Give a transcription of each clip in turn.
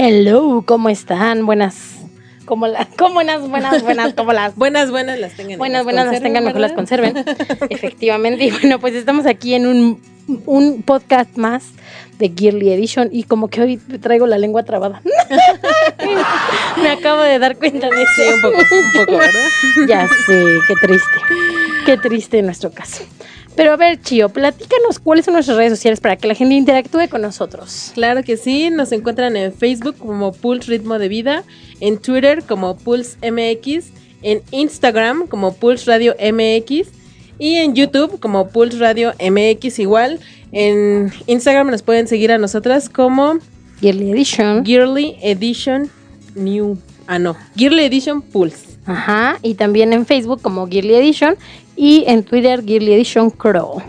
Hello, ¿cómo están? Buenas. Como las, como buenas, buenas, buenas, como las. buenas, buenas las tengan. Buenas, buenas las tengan, mejor las conserven. Efectivamente. Y bueno, pues estamos aquí en un, un podcast más de Gearly Edition y como que hoy traigo la lengua trabada. Me acabo de dar cuenta de eso. Sí, un poco, un poco, ¿verdad? Ya sé, qué triste. Qué triste en nuestro caso. Pero a ver, Chio, platícanos cuáles son nuestras redes sociales para que la gente interactúe con nosotros. Claro que sí, nos encuentran en Facebook como Pulse Ritmo de Vida, en Twitter como Pulse MX, en Instagram como Pulse Radio MX y en YouTube como Pulse Radio MX igual. En Instagram nos pueden seguir a nosotras como Gearly Edition. Gearly Edition New. Ah, no. Gearly Edition Pulse. Ajá, y también en Facebook como Gearly Edition y en Twitter Gearly Edition Crow.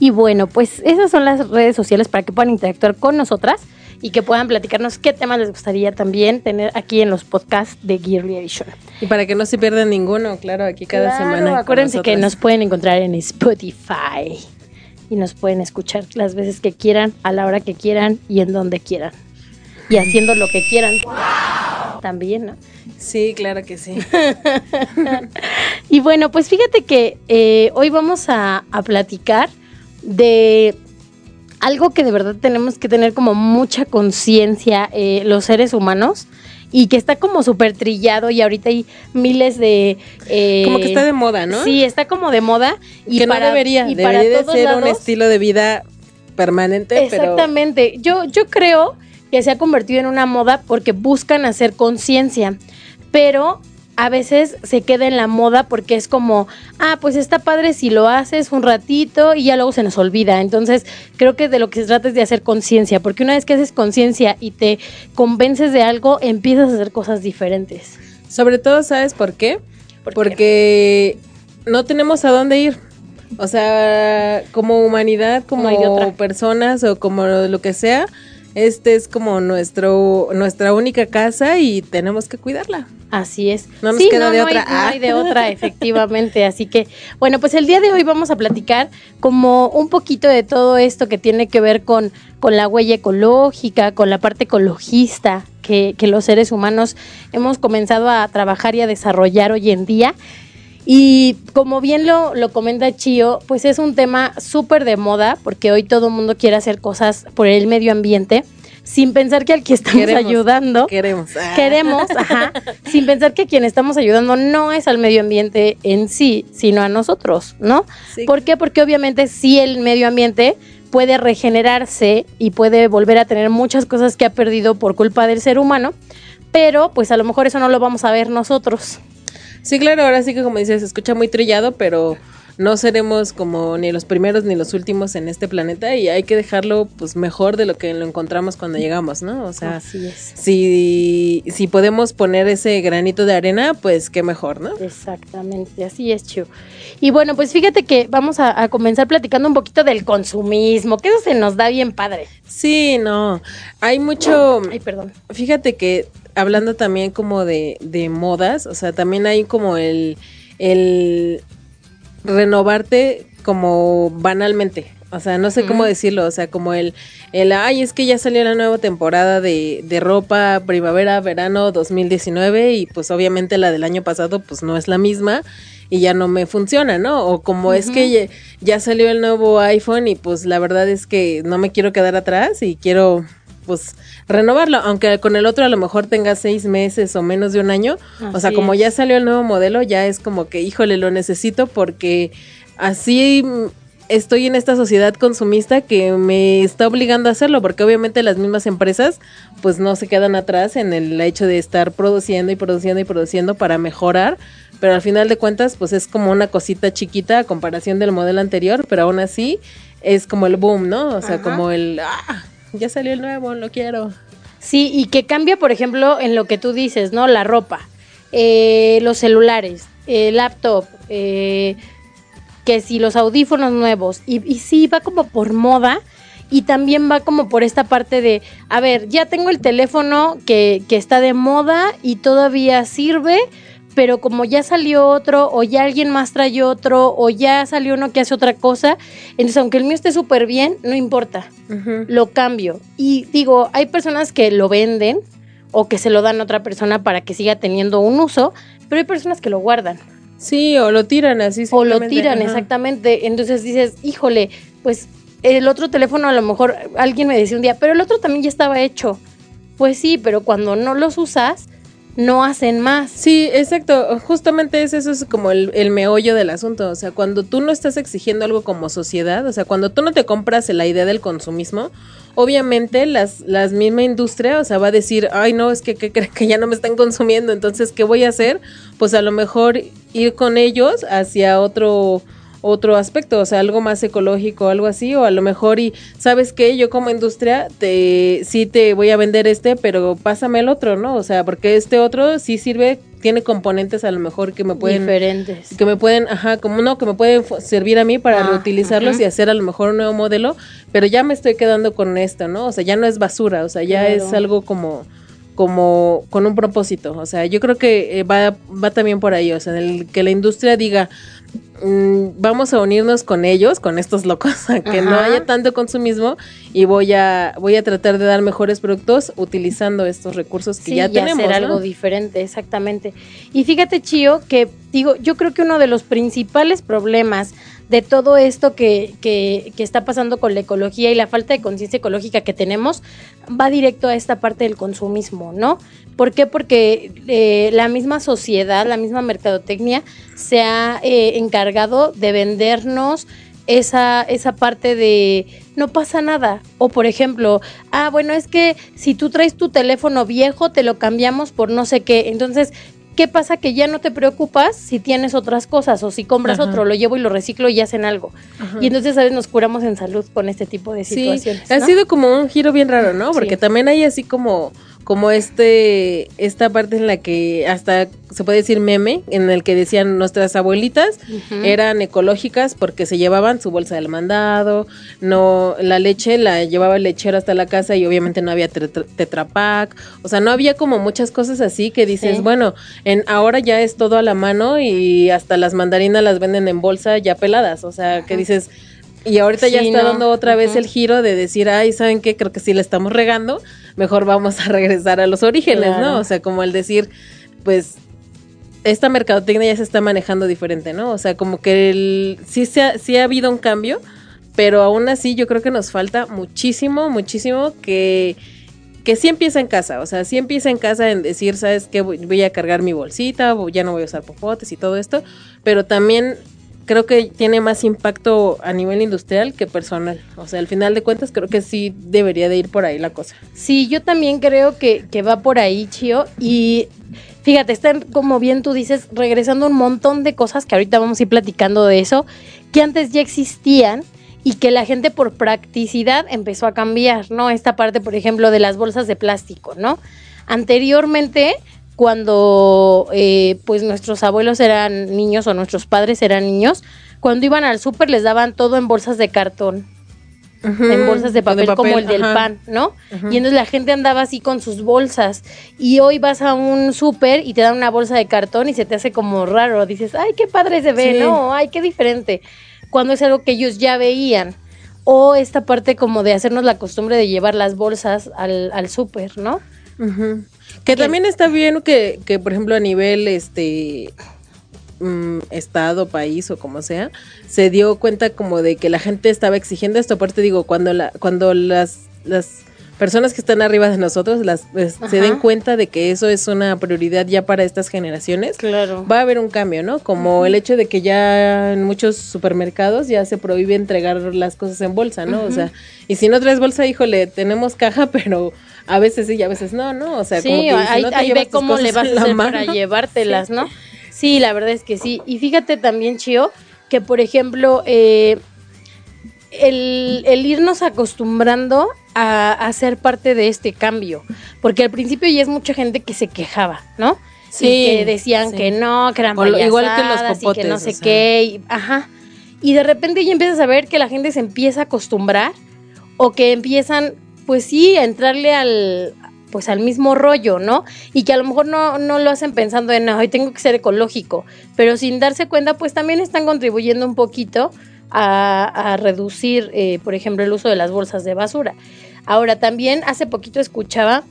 Y bueno, pues esas son las redes sociales para que puedan interactuar con nosotras y que puedan platicarnos qué temas les gustaría también tener aquí en los podcasts de Gearly Edition. Y para que no se pierdan ninguno, claro, aquí cada Claro, semana. Acuérdense que nos pueden encontrar en Spotify y nos pueden escuchar las veces que quieran, a la hora que quieran y en donde quieran. Y haciendo lo que quieran. También, ¿no? Sí, claro que sí. Y bueno, pues fíjate que eh, hoy vamos a, a platicar de algo que de verdad tenemos que tener como mucha conciencia eh, los seres humanos y que está como súper trillado y ahorita hay miles de... eh, Como que está de moda, ¿no? Sí, está como de moda. Y que para, no debería, y debería para de todos ser un estilo de vida permanente, pero Exactamente. Yo, yo creo que se ha convertido en una moda porque buscan hacer conciencia, pero a veces se queda en la moda porque es como, ah, pues está padre si lo haces un ratito y ya luego se nos olvida. Entonces, creo que de lo que se trata es de hacer conciencia, porque una vez que haces conciencia y te convences de algo, empiezas a hacer cosas diferentes. sobre todo, ¿sabes por qué? ¿Por qué? Porque no tenemos a dónde ir. O sea, como humanidad, como No personas o como lo que sea, este es como nuestro nuestra única casa y tenemos que cuidarla. Así es. No nos queda de no otra. Hay, no Ah. hay de otra, efectivamente. Así que, bueno, pues el día de hoy vamos a platicar como un poquito de todo esto que tiene que ver con, con la huella ecológica, con la parte ecologista que, que los seres humanos hemos comenzado a trabajar y a desarrollar hoy en día. Y como bien lo, lo comenta Chio, pues es un tema súper de moda porque hoy todo el mundo quiere hacer cosas por el medio ambiente sin pensar que al que estamos Queremos, ayudando Queremos. Ah. queremos, ajá, sin pensar que quien estamos ayudando no es al medio ambiente en sí, sino a nosotros, ¿no? Sí. ¿Por qué? Porque obviamente sí el medio ambiente puede regenerarse y puede volver a tener muchas cosas que ha perdido por culpa del ser humano, pero pues a lo mejor eso no lo vamos a ver nosotros. Sí, claro, ahora sí que como dices, se escucha muy trillado, pero no seremos como ni los primeros ni los últimos en este planeta y hay que dejarlo pues mejor de lo que lo encontramos cuando llegamos, ¿no? O sea, Así es. si, si podemos poner ese granito de arena, pues qué mejor, ¿no? Exactamente, así es, Chu. Y bueno, pues fíjate que vamos a, a comenzar platicando un poquito del consumismo, que eso se nos da bien padre. Sí, no, hay mucho... Ay, perdón. Fíjate que hablando también como de, de modas, o sea, también hay como el, el renovarte como banalmente. O sea, no sé cómo decirlo, o sea, como el, el, ay, es que ya salió la nueva temporada de, de ropa primavera, verano 2019 y pues obviamente la del año pasado pues no es la misma y ya no me funciona, ¿no? O como es que ya, ya salió el nuevo iPhone y pues la verdad es que no me quiero quedar atrás y quiero pues renovarlo, aunque con el otro a lo mejor tenga seis meses o menos de un año, o sea, como es. ya salió el nuevo modelo, ya es como que, híjole, lo necesito porque así mm, estoy en esta sociedad consumista que me está obligando a hacerlo, porque obviamente las mismas empresas pues no se quedan atrás en el hecho de estar produciendo y produciendo y produciendo para mejorar, pero al final de cuentas pues es como una cosita chiquita a comparación del modelo anterior, pero aún así es como el boom, ¿no? O sea, Ajá. como el, ah, ya salió el nuevo, lo quiero. Sí, y que cambia, por ejemplo, en lo que tú dices, ¿no? La ropa, eh, los celulares, el laptop, eh, que si los audífonos nuevos, y, y sí, va como por moda, y también va como por esta parte de, a ver, ya tengo el teléfono que, que está de moda y todavía sirve, pero como ya salió otro, o ya alguien más trae otro, o ya salió uno que hace otra cosa, entonces aunque el mío esté súper bien, no importa, lo cambio. Y digo, hay personas que lo venden o que se lo dan a otra persona para que siga teniendo un uso, pero hay personas que lo guardan Sí, o lo tiran así. o lo tiran, ajá. exactamente. Entonces dices, híjole, pues el otro teléfono a lo mejor alguien me decía un día, pero el otro también ya estaba hecho. Pues sí, pero cuando no los usas, no hacen más. Sí, exacto. Justamente es eso es como el, el meollo del asunto. O sea, cuando tú no estás exigiendo algo como sociedad, o sea, cuando tú no te compras la idea del consumismo, obviamente las, las misma industria, o sea, va a decir, ay no, es que, que- que ya no me están consumiendo, entonces, ¿qué voy a hacer? Pues a lo mejor ir con ellos hacia otro otro aspecto, o sea, algo más ecológico, algo así, o a lo mejor y sabes qué, yo como industria te sí te voy a vender este, pero pásame el otro, ¿no? O sea, porque este otro sí sirve, tiene componentes a lo mejor que me pueden diferentes. que me pueden, ajá, como no, que me pueden servir a mí para Ah, reutilizarlos y hacer a lo mejor un nuevo modelo, pero ya me estoy quedando con esto, ¿no? O sea, ya no es basura, o sea, ya Claro. es algo como como con un propósito, o sea, yo creo que eh, va, va también por ahí, o sea, el que la industria diga, mm, vamos a unirnos con ellos, con estos locos, a que no haya tanto consumismo y voy a voy a tratar de dar mejores productos utilizando estos recursos que Sí, ya y tenemos, hacer ¿no? algo diferente, exactamente. Y fíjate, Chío, que digo, yo creo que uno de los principales problemas de todo esto que, que, está pasando con la ecología y la falta de conciencia ecológica que tenemos va directo a esta parte del consumismo, ¿no? ¿Por qué? Porque eh, la misma sociedad, la misma mercadotecnia se ha eh, encargado de vendernos esa, esa parte de no pasa nada. O por ejemplo, ah, bueno, es que si tú traes tu teléfono viejo, te lo cambiamos por no sé qué. Entonces, ¿qué pasa? Que ya no te preocupas si tienes otras cosas o si compras Ajá. otro, lo llevo y lo reciclo y hacen algo. Ajá. Y entonces, ¿sabes? Nos curamos en salud con este tipo de Sí, situaciones. ha sido como un giro bien raro, ¿no? Porque Sí. también hay así como como este esta parte en la que hasta se puede decir meme en el que decían nuestras abuelitas eran ecológicas porque se llevaban su bolsa del mandado, no la leche la llevaba el lechero hasta la casa y obviamente no había tetra, Tetra Pak, o sea, no había como muchas cosas así que dices, Sí. bueno, en ahora ya es todo a la mano y hasta las mandarinas las venden en bolsa ya peladas, o sea, que dices y ahorita ya está no. dando otra vez el giro de decir, ay, ¿saben qué? Creo que sí le estamos regando, mejor vamos a regresar a los orígenes, Claro. ¿no? O sea, como el decir, pues, esta mercadotecnia ya se está manejando diferente, ¿no? O sea, como que el, sí, se ha, sí ha habido un cambio, pero aún así yo creo que nos falta muchísimo, muchísimo que que sí empieza en casa, o sea, sí empieza en casa en decir, ¿sabes qué? Voy, a cargar mi bolsita, ya no voy a usar popotes y todo esto, pero también creo que tiene más impacto a nivel industrial que personal. O sea, al final de cuentas creo que sí debería de ir por ahí la cosa. Sí, yo también creo que, que va por ahí, Chio. Y fíjate, están, como bien tú dices, regresando un montón de cosas que ahorita vamos a ir platicando de eso, que antes ya existían y que la gente por practicidad empezó a cambiar, ¿no? Esta parte, por ejemplo, de las bolsas de plástico, ¿no? Anteriormente, cuando eh, pues nuestros abuelos eran niños o nuestros padres eran niños, cuando iban al súper les daban todo en bolsas de cartón en bolsas de papel, como el del pan, ¿no? Y entonces la gente andaba así con sus bolsas. Y hoy vas a un súper y te dan una bolsa de cartón y se te hace como raro. Dices, ay, qué padre se ve, Sí. ¿no? Ay, qué diferente. Cuando es algo que ellos ya veían. O esta parte como de hacernos la costumbre de llevar las bolsas al, al súper, ¿no? Que también está bien que, que, por ejemplo, a nivel este mm, estado, país o como sea, se dio cuenta como de que la gente estaba exigiendo esto. Aparte digo, cuando la, cuando las, las personas que están arriba de nosotros las, pues, se den cuenta de que eso es una prioridad ya para estas generaciones, Claro. va a haber un cambio, ¿no? Como el hecho de que ya en muchos supermercados ya se prohíbe entregar las cosas en bolsa, ¿no? O sea, y si no traes bolsa, híjole, tenemos caja, pero a veces sí y a veces no, ¿no? O sea, como sí, que si ahí, no te ahí ve cómo le vas a hacer para llevártelas, ¿no? Sí, la verdad es que sí. Y fíjate también, Chio, que por ejemplo, eh, el, el irnos acostumbrando a, a ser parte de este cambio. Porque al principio ya es mucha gente que se quejaba, ¿no? Sí, Y que decían sí. que no, que eran lo- igual que los y popotes, que no o sé sea. qué. y- ajá. Y de repente ya empiezas a ver que la gente se empieza a acostumbrar o que empiezan, pues sí, entrarle al pues al mismo rollo, ¿no? Y que a lo mejor no, no lo hacen pensando en, ay, tengo que ser ecológico, pero sin darse cuenta, pues también están contribuyendo un poquito a, a reducir, eh, por ejemplo, el uso de las bolsas de basura. Ahora, también hace poquito escuchaba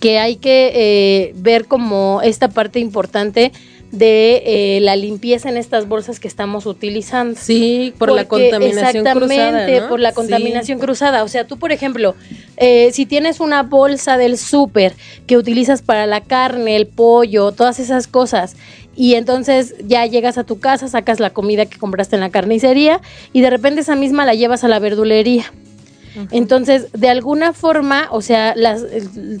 que hay que eh, ver como esta parte importante de eh, la limpieza en estas bolsas que estamos utilizando. Sí, por la contaminación exactamente, cruzada, ¿no? por la Sí. contaminación cruzada. O sea, tú, por ejemplo, eh, si tienes una bolsa del súper que utilizas para la carne, el pollo, todas esas cosas, y entonces ya llegas a tu casa, sacas la comida que compraste en la carnicería y de repente esa misma la llevas a la verdulería. Entonces, de alguna forma, o sea, las,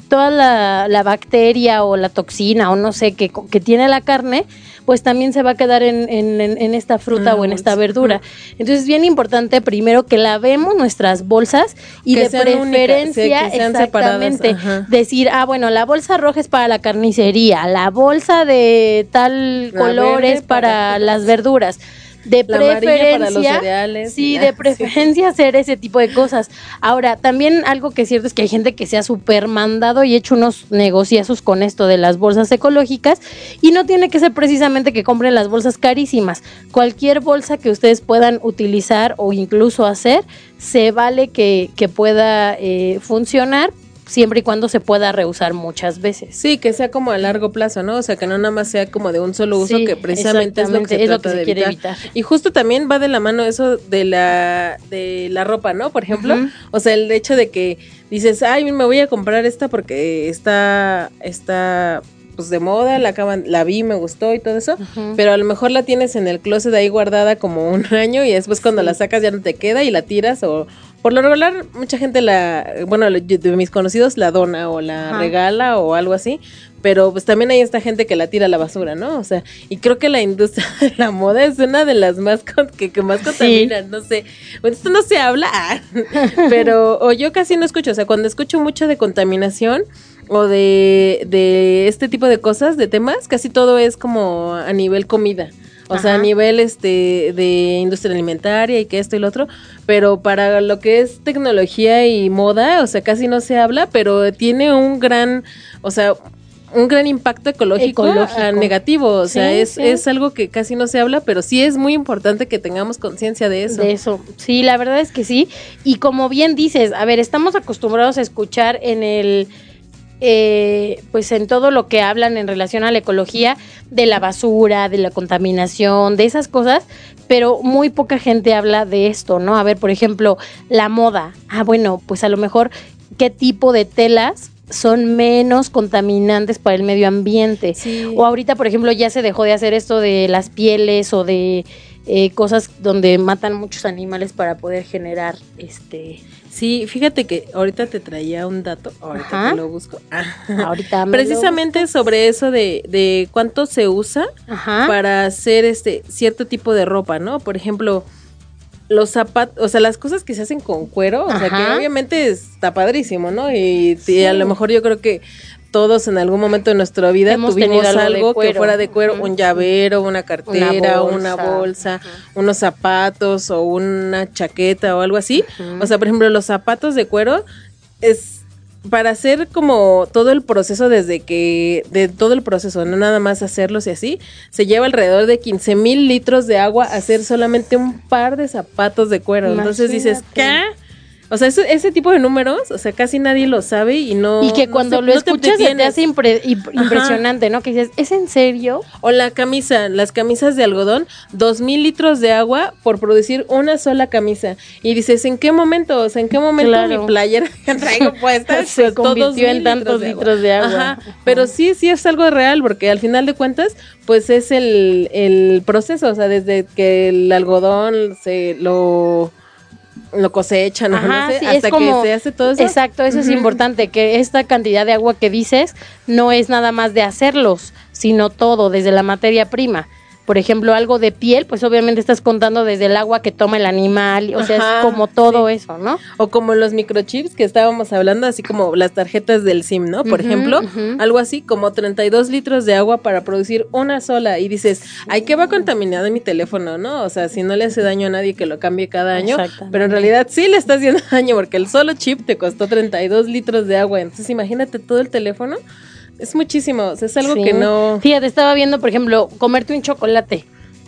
toda la, la bacteria o la toxina o no sé que, que tiene la carne, pues también se va a quedar en, en- en- en esta fruta Ah, o en esta verdura. Entonces, es bien importante primero que lavemos nuestras bolsas y Que de sean únicas, preferencia, sí, exactamente, decir, ah, bueno, la bolsa roja es para la carnicería, la bolsa de tal La color es para, para- las verduras. De La preferencia, para los cereales. Sí, de preferencia hacer ese tipo de cosas. Ahora, también algo que es cierto es que hay gente que se ha super mandado y hecho unos negociazos con esto de las bolsas ecológicas y no tiene que ser precisamente que compren las bolsas carísimas. Cualquier bolsa que ustedes puedan utilizar o incluso hacer, se vale que, que pueda eh, funcionar siempre y cuando se pueda reusar muchas veces. Sí, que sea como a largo plazo, ¿no? O sea, que no nada más sea como de un solo uso, Sí, que precisamente es lo que se lo trata que se de quiere evitar. evitar. Y justo también va de la mano eso de la de la ropa, ¿no? Por ejemplo, o sea, el hecho de que dices, "Ay, me voy a comprar esta porque está está pues de moda, la acaban la vi, me gustó y todo eso." Pero a lo mejor la tienes en el closet ahí guardada como un año y después cuando Sí. la sacas ya no te queda y la tiras o por lo regular mucha gente la, bueno, de mis conocidos la dona o la Ajá. regala o algo así, pero pues también hay esta gente que la tira a la basura, ¿no? O sea, y creo que la industria de la moda es una de las más con- que, que más contaminan, no sé. Bueno, esto no se habla, pero o yo casi no escucho, o sea, cuando escucho mucho de contaminación o de, de este tipo de cosas, de temas, casi todo es como a nivel comida. O sea, a nivel este de industria alimentaria y que esto y lo otro, pero para lo que es tecnología y moda, o sea, casi no se habla, pero tiene un gran, o sea, un gran impacto ecológico, Ecológico. ah, negativo, o sea, Sí, es, sí. es algo que casi no se habla, pero sí es muy importante que tengamos conciencia de eso. De eso, sí, la verdad es que sí. Y como bien dices, a ver, estamos acostumbrados a escuchar en el, eh, pues en todo lo que hablan en relación a la ecología, de la basura, de la contaminación, de esas cosas, pero muy poca gente habla de esto, ¿no? A ver, por ejemplo, la moda. Ah, bueno, pues a lo mejor, ¿qué tipo de telas? Son menos contaminantes para el medio ambiente. Sí. O ahorita, por ejemplo, ya se dejó de hacer esto de las pieles o de eh, cosas donde matan muchos animales para poder generar este. Sí, fíjate que ahorita te traía un dato, ahorita que lo busco. Ah. Ahorita me lo Precisamente sobre eso de, de cuánto se usa Ajá. para hacer este cierto tipo de ropa, ¿no? Por ejemplo, los zapatos, o sea, las cosas que se hacen con cuero, o sea, que obviamente está padrísimo, ¿no? Y, a lo mejor yo creo que todos en algún momento de nuestra vida Hemos tuvimos algo que fuera de cuero, un llavero, una cartera, una bolsa. unos zapatos o una chaqueta o algo así. O sea, por ejemplo, los zapatos de cuero es para hacer como todo el proceso desde que, de todo el proceso, no nada más hacerlos y así, se lleva alrededor de 15 mil litros de agua hacer solamente un par de zapatos de cuero. Entonces dices, ¿qué? O sea, ese, ese tipo de números, o sea, casi nadie lo sabe y no... y que no cuando se- lo no te escuchas se te detienes. hace impre- imp- impresionante, ¿no? Que dices, ¿es en serio? O la camisa, las camisas de algodón, dos mil litros de agua por producir una sola camisa. Y dices, ¿en qué momento? O sea, ¿en qué momento Claro. mi playera que traigo puesta Se convirtió 2,000 en tantos litros de agua. Ajá. Pero sí, sí es algo real, porque al final de cuentas, pues es el, el proceso, o sea, desde que el algodón se lo lo cosechan, ¿no? Ajá, No sé, sí, hasta como, que se hace todo eso. Exacto, eso es importante, que esta cantidad de agua que dices no es nada más de hacerlos, sino todo, desde la materia prima. Por ejemplo, algo de piel, pues obviamente estás contando desde el agua que toma el animal, o sea, Ajá, es como todo eso, ¿no? O como los microchips que estábamos hablando, así como las tarjetas del SIM, ¿no? Por ejemplo, algo así como 32 litros de agua para producir una sola. Y dices, ay, que va contaminado mi teléfono, ¿no? O sea, si no le hace daño a nadie que lo cambie cada año. Pero en realidad sí le está haciendo daño porque el solo chip te costó 32 litros de agua. Entonces imagínate todo el teléfono. Es muchísimo, o sea, es algo Sí. que no... Fíjate, estaba viendo, por ejemplo, comerte un chocolate.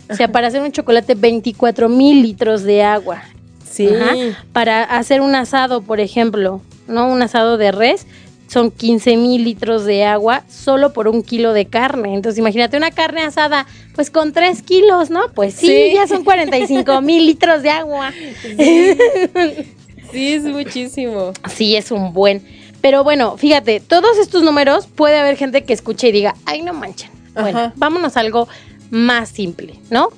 O sea, para hacer un chocolate, 24 mil litros de agua. Sí. Ajá. Para hacer un asado, por ejemplo, ¿no? Un asado de res, son 15 mil litros de agua solo por un kilo de carne. Entonces, imagínate una carne asada, pues con 3 kilos, ¿no? Pues sí, Sí. ya son 45 mil litros de agua. Sí, es muchísimo. Sí, es un buen. Pero bueno, fíjate, todos estos números puede haber gente que escuche y diga, ay, no manchen. Bueno, Ajá. vámonos a algo más simple, ¿no?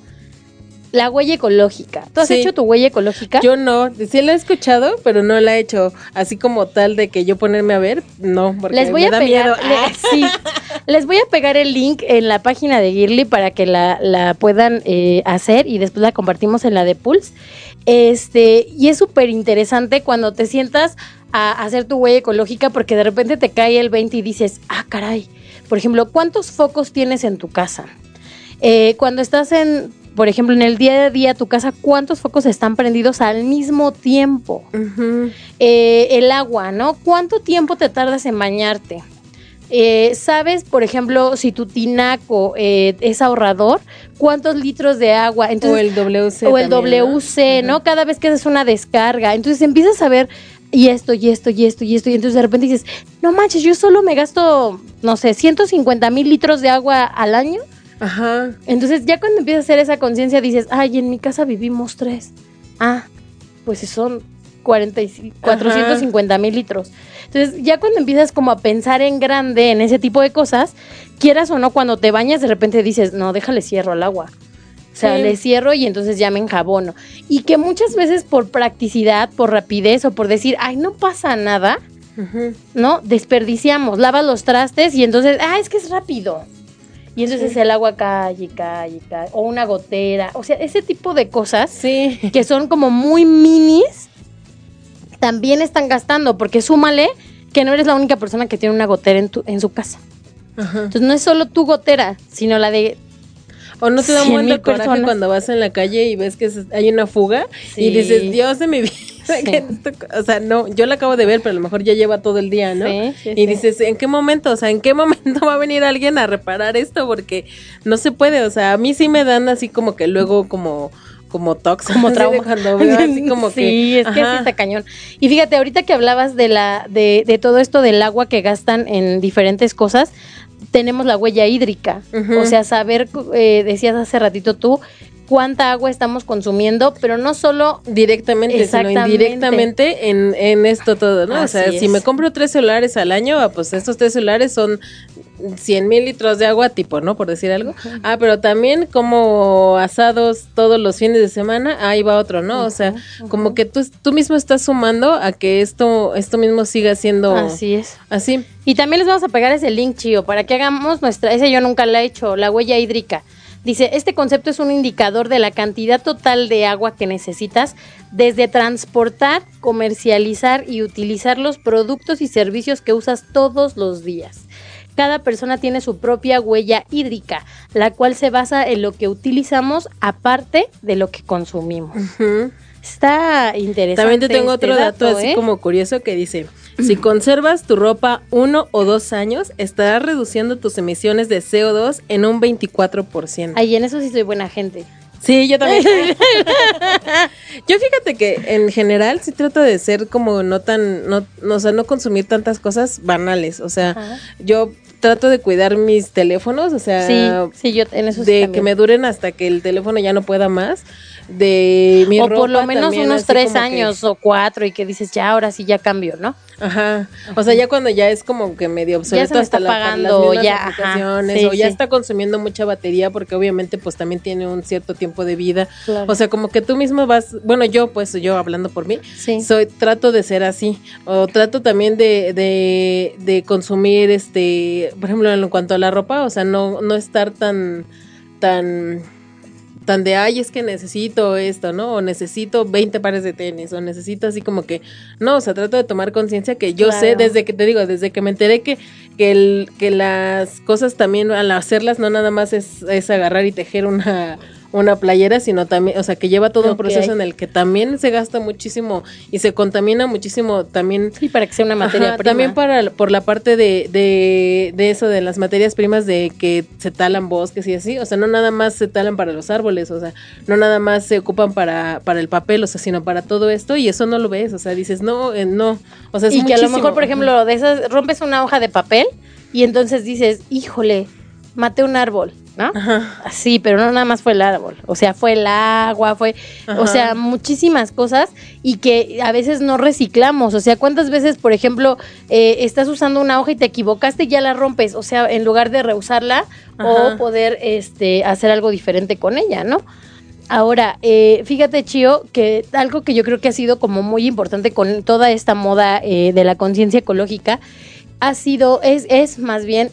La huella ecológica. ¿Tú has Sí. hecho tu huella ecológica? Yo no, sí la he escuchado, pero no la he hecho así como tal de que yo ponerme a ver, no, porque les voy me a da pegar, miedo. le- Ah, sí, les voy a pegar el link en la página de Girly para que la, la puedan eh, hacer y después la compartimos en la de Pulse. Este, y es súper interesante cuando te sientas a hacer tu huella ecológica porque de repente te cae el 20 y dices, ah, caray. Por ejemplo, ¿cuántos focos tienes en tu casa? Eh, cuando estás en, por ejemplo, en el día a día tu casa, ¿cuántos focos están prendidos al mismo tiempo? Eh, el agua, ¿no? ¿Cuánto tiempo te tardas en bañarte? Eh, ¿Sabes, por ejemplo, si tu tinaco eh, es ahorrador? ¿Cuántos litros de agua? o Entonces, el WC. o el también, ¿no? WC, ¿no? Cada vez que haces una descarga. Entonces empiezas a ver y esto, y esto, y esto, y esto. Y entonces de repente dices, no manches, yo solo me gasto, no sé, 150 mil litros de agua al año. Ajá. Entonces ya cuando empiezas a hacer esa conciencia dices, ay, en mi casa vivimos tres. Ah, pues son 40 y- 450 mil litros. Entonces ya cuando empiezas como a pensar en grande en ese tipo de cosas, quieras o no, cuando te bañas de repente dices, no, déjale cierro al agua. O sea, Sí. le cierro y entonces ya me enjabono. Y que muchas veces por practicidad, por rapidez o por decir, ay, no pasa nada. ¿no? Desperdiciamos, lavas los trastes y entonces, ah, es que es rápido. Y entonces el agua cae y cae y cae. O una gotera. O sea, ese tipo de cosas Sí. que son como muy minis, también están gastando, porque súmale que no eres la única persona que tiene una gotera en, tu, en su casa. Ajá. Entonces no es solo tu gotera, sino la de... O no te da un 100,000 buen de coraje personas. cuando vas en la calle y ves que hay una fuga Sí. y dices, Dios de mi vida. Sí. o sea, no, yo la acabo de ver, pero a lo mejor ya lleva todo el día, ¿no? Sí, y dices, ¿en qué momento? O sea, ¿en qué momento va a venir alguien a reparar esto? Porque no se puede, o sea, a mí sí me dan así como que luego como como tox, como trauma. cuando veo así como sí, que es que ajá. sí está cañón. Y fíjate, ahorita que hablabas de la de, de todo esto del agua que gastan en diferentes cosas, tenemos la huella hídrica. O sea, saber, eh, decías hace ratito tú, cuánta agua estamos consumiendo, pero no solo directamente, sino indirectamente en, en esto todo, ¿no? o sea, si me compro tres celulares al año, ah, pues estos tres celulares son 100 mil litros de agua tipo, ¿no? Por decir algo. Ah, pero también como asados todos los fines de semana, ahí va otro, ¿no? O sea, como que tú, tú mismo estás sumando a que esto, esto mismo siga siendo así es. así. Y también les vamos a pegar ese link, Chío, para que hagamos nuestra, ese yo nunca la he hecho, la huella hídrica. Dice, este concepto es un indicador de la cantidad total de agua que necesitas desde transportar, comercializar y utilizar los productos y servicios que usas todos los días. Cada persona tiene su propia huella hídrica, la cual se basa en lo que utilizamos aparte de lo que consumimos. Está interesante. También te tengo este otro dato, así ¿eh? como curioso que dice, si conservas tu ropa uno o dos años, estarás reduciendo tus emisiones de CO2 en un 24%. Ay, en eso sí soy buena gente. Sí, yo también. yo fíjate que en general sí trato de ser como no tan, no, no, o sea, no consumir tantas cosas banales. O sea, Ajá. yo trato de cuidar mis teléfonos, o sea, Sí, sí, yo en eso sí de que me duren hasta que el teléfono ya no pueda más. De mi o por lo menos también, unos tres que- años o cuatro y que dices, ya, ahora sí ya cambio, ¿no? Ajá. O sea, ya cuando ya es como que medio obsoleto me hasta está la, las pagando, ya, ajá. aplicaciones, Sí, o ya sí. está consumiendo mucha batería porque obviamente pues también tiene un cierto tiempo de vida. Claro. O sea, como que tú mismo vas, bueno, yo pues yo hablando por mí, Sí. soy trato de ser así o trato también de, de, de consumir este, por ejemplo, en cuanto a la ropa, o sea, no no estar tan tan tan de, ay, es que necesito esto, ¿no? O necesito 20 pares de tenis, o necesito así como que, no, o sea, trato de tomar conciencia que yo sé desde que te digo, desde que me enteré que, que, el, que las cosas también al hacerlas no nada más es, es agarrar y tejer una una playera, sino también, o sea, que lleva todo un proceso en el que también se gasta muchísimo y se contamina muchísimo también. Sí, para que sea una materia prima. También para, por la parte de, de, de, eso, de las materias primas, de que se talan bosques y así, o sea, no nada más se talan para los árboles, o sea, no nada más se ocupan para, para el papel, o sea, sino para todo esto y eso no lo ves, o sea, dices, no, eh, no, o sea, es Y que a lo mejor, por ejemplo, de esas, rompes una hoja de papel y entonces dices, híjole, maté un árbol ¿no? Sí, pero no nada más fue el árbol, o sea, fue el agua, fue, o sea, muchísimas cosas y que a veces no reciclamos, o sea, ¿cuántas veces, por ejemplo, eh, estás usando una hoja y te equivocaste y ya la rompes, o sea, en lugar de reusarla o poder este, hacer algo diferente con ella, ¿no? Ahora, eh, fíjate, Chio, que algo que yo creo que ha sido como muy importante con toda esta moda eh, de la conciencia ecológica ha sido, es, es más bien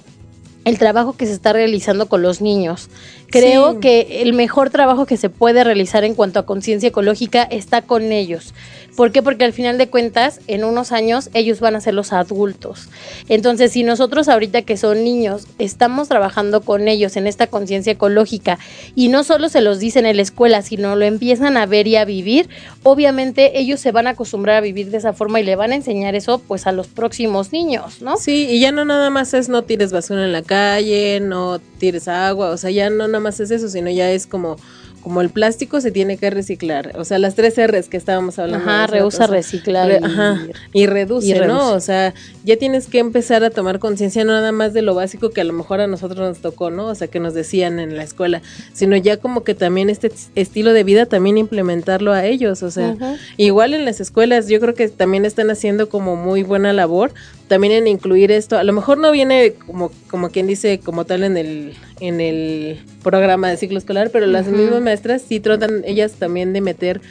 el trabajo que se está realizando con los niños. Creo que el mejor trabajo que se puede realizar en cuanto a conciencia ecológica está con ellos. ¿Por qué? Porque al final de cuentas, en unos años, ellos van a ser los adultos. Entonces, si nosotros ahorita que son niños, estamos trabajando con ellos en esta conciencia ecológica y no solo se los dicen en la escuela, sino lo empiezan a ver y a vivir, obviamente ellos se van a acostumbrar a vivir de esa forma y le van a enseñar eso pues a los próximos niños, ¿no? Sí, y ya no nada más es no tires basura en la calle, no tires agua, o sea, ya no nada más es eso, sino ya es como como el plástico se tiene que reciclar, o sea, las tres R's que estábamos hablando. Ajá, reusa, reciclar y, ajá, y, reduce, ¿no? O sea, ya tienes que empezar a tomar conciencia no nada más de lo básico que a lo mejor a nosotros nos tocó, ¿no? O sea, que nos decían en la escuela, sino ya como que también este estilo de vida también implementarlo a ellos, o sea, igual en las escuelas yo creo que también están haciendo como muy buena labor también en incluir esto, a lo mejor no viene como, como quien dice como tal en el, en el programa de ciclo escolar, pero las mismas maestras sí tratan ellas también de meter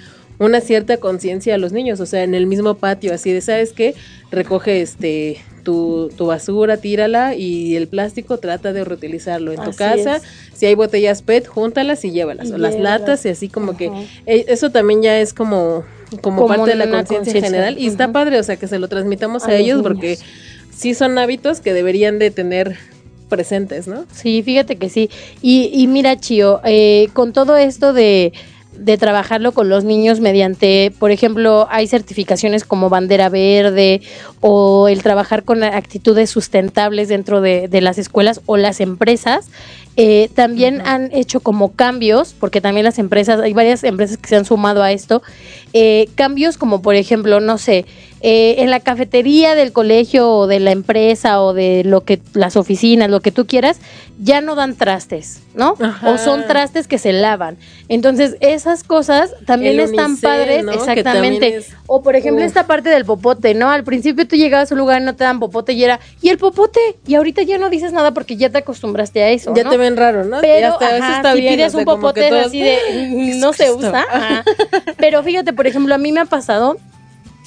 una cierta conciencia a los niños, o sea, en el mismo patio, así de, ¿sabes qué? Recoge este tu, tu basura, tírala y el plástico trata de reutilizarlo en tu casa. Si hay botellas PET, júntalas y llévalas, o las latas y así como que eh, eso también ya es como como, parte de la conciencia general y está padre, o sea, que se lo transmitamos a, ellos porque sí son hábitos que deberían de tener presentes, ¿no? Sí, fíjate que sí. Y, y mira, Chio, eh, con todo esto de, de trabajarlo con los niños mediante, por ejemplo, hay certificaciones como bandera verde o el trabajar con actitudes sustentables dentro de, de las escuelas o las empresas. Eh, también han hecho como cambios, porque también las empresas, hay varias empresas que se han sumado a esto, eh, cambios como por ejemplo, no sé, eh, en la cafetería del colegio o de la empresa o de lo que las oficinas, lo que tú quieras, ya no dan trastes, ¿no? O son trastes que se lavan. Entonces, esas cosas también están padres, exactamente. O por ejemplo, esta parte del popote, ¿no? Al principio tú llegabas a un lugar y no te dan popote y era, ¿y el popote? Y ahorita ya no dices nada porque ya te acostumbraste a eso. Ya te ven raro, ¿no? Pero si pides un popote así de no se usa. Pero fíjate, por ejemplo, a mí me ha pasado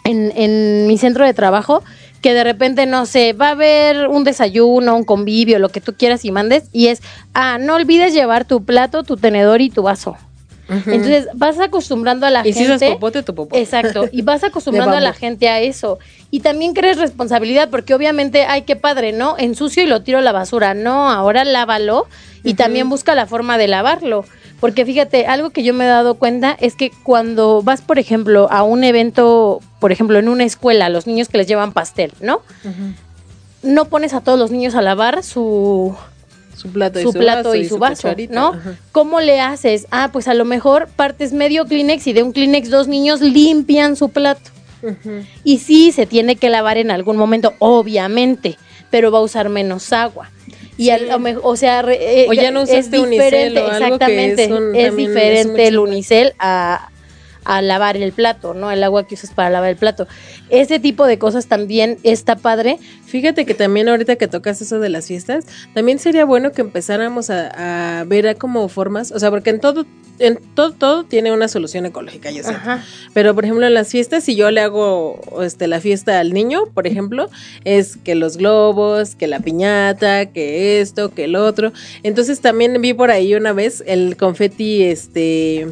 en, en mi centro de trabajo que de repente, no sé, va a haber un desayuno, un convivio, lo que tú quieras y mandes, y es, ah, no olvides llevar tu plato, tu tenedor y tu vaso. Entonces vas acostumbrando a la gente. Y si es popote, tu popote. Exacto. Y vas acostumbrando a la gente a eso. Y también crees responsabilidad, porque obviamente, ay, qué padre, ¿no? Ensucio y lo tiro a la basura. No, ahora lávalo y también busca la forma de lavarlo. Porque fíjate, algo que yo me he dado cuenta es que cuando vas, por ejemplo, a un evento, por ejemplo, en una escuela, los niños que les llevan pastel, ¿no? No pones a todos los niños a lavar su su plato, y, su plato y, su, vaso, ¿no? ¿Cómo le haces? Ah, pues a lo mejor partes medio Kleenex y de un Kleenex dos niños limpian su plato. Y sí, se tiene que lavar en algún momento, obviamente, pero va a usar menos agua. Y a lo mejor, o sea, ya no es diferente, exactamente, es, diferente el unicel a, a lavar el plato, ¿no? El agua que usas para lavar el plato. Ese tipo de cosas también está padre. Fíjate que también ahorita que tocas eso de las fiestas, también sería bueno que empezáramos a, a ver a como formas, o sea, porque en todo en todo, todo tiene una solución ecológica, yo sé. Pero, por ejemplo, en las fiestas, si yo le hago este, la fiesta al niño, por ejemplo, es que los globos, que la piñata, que esto, que el otro. Entonces también vi por ahí una vez el confeti, este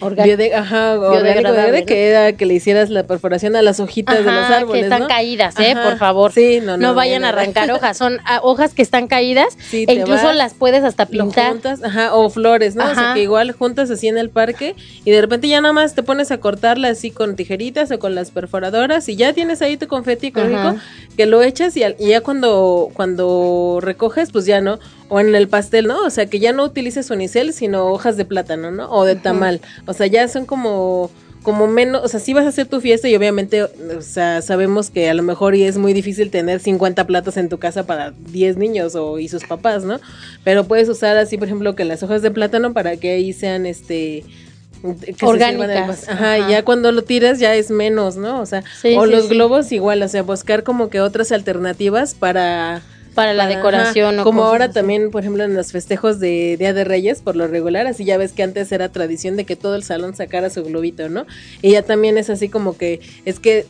Orgánico. ajá, orgánico que era que le hicieras la perforación a las hojitas de los árboles. Que están caídas, ¿eh? por favor. Sí, no, no. No vayan a arrancar hojas, son ah, hojas que están caídas e incluso las puedes hasta pintar. Juntas, ajá, o flores, ¿no? O sea, que igual juntas así en el parque y de repente ya nada más te pones a cortarla así con tijeritas o con las perforadoras y ya tienes ahí tu confeti ecológico que lo echas y, y ya cuando, cuando recoges, pues ya no o en el pastel, ¿no? O sea, que ya no utilices unicel, sino hojas de plátano, ¿no? O de tamal. O sea, ya son como como menos, o sea, sí vas a hacer tu fiesta y obviamente, o sea, sabemos que a lo mejor y es muy difícil tener 50 platos en tu casa para 10 niños o y sus papás, ¿no? Pero puedes usar así, por ejemplo, que las hojas de plátano para que ahí sean este orgánicas. Ajá, y ya cuando lo tiras ya es menos, ¿no? O sea, o los globos igual, o sea, buscar como que otras alternativas para para la decoración. o como ahora también, por ejemplo, en los festejos de Día de Reyes, por lo regular, así ya ves que antes era tradición de que todo el salón sacara su globito, ¿no? Y ya también es así como que es que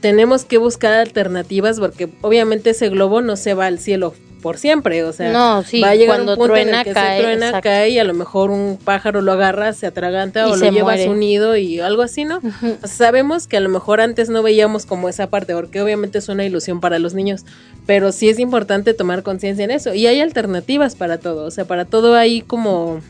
tenemos que buscar alternativas porque obviamente ese globo no se va al cielo por siempre, o sea, no, sí, va a llegar cuando un punto truena, en el que cae, se truena, cae y a lo mejor un pájaro lo agarra, se atraganta Y o se lo lleva a muere. su nido y algo así, ¿no? O sea, sabemos que a lo mejor antes no veíamos como esa parte, porque obviamente es una ilusión para los niños, pero sí es importante tomar conciencia en eso y hay alternativas para todo, o sea, para todo hay como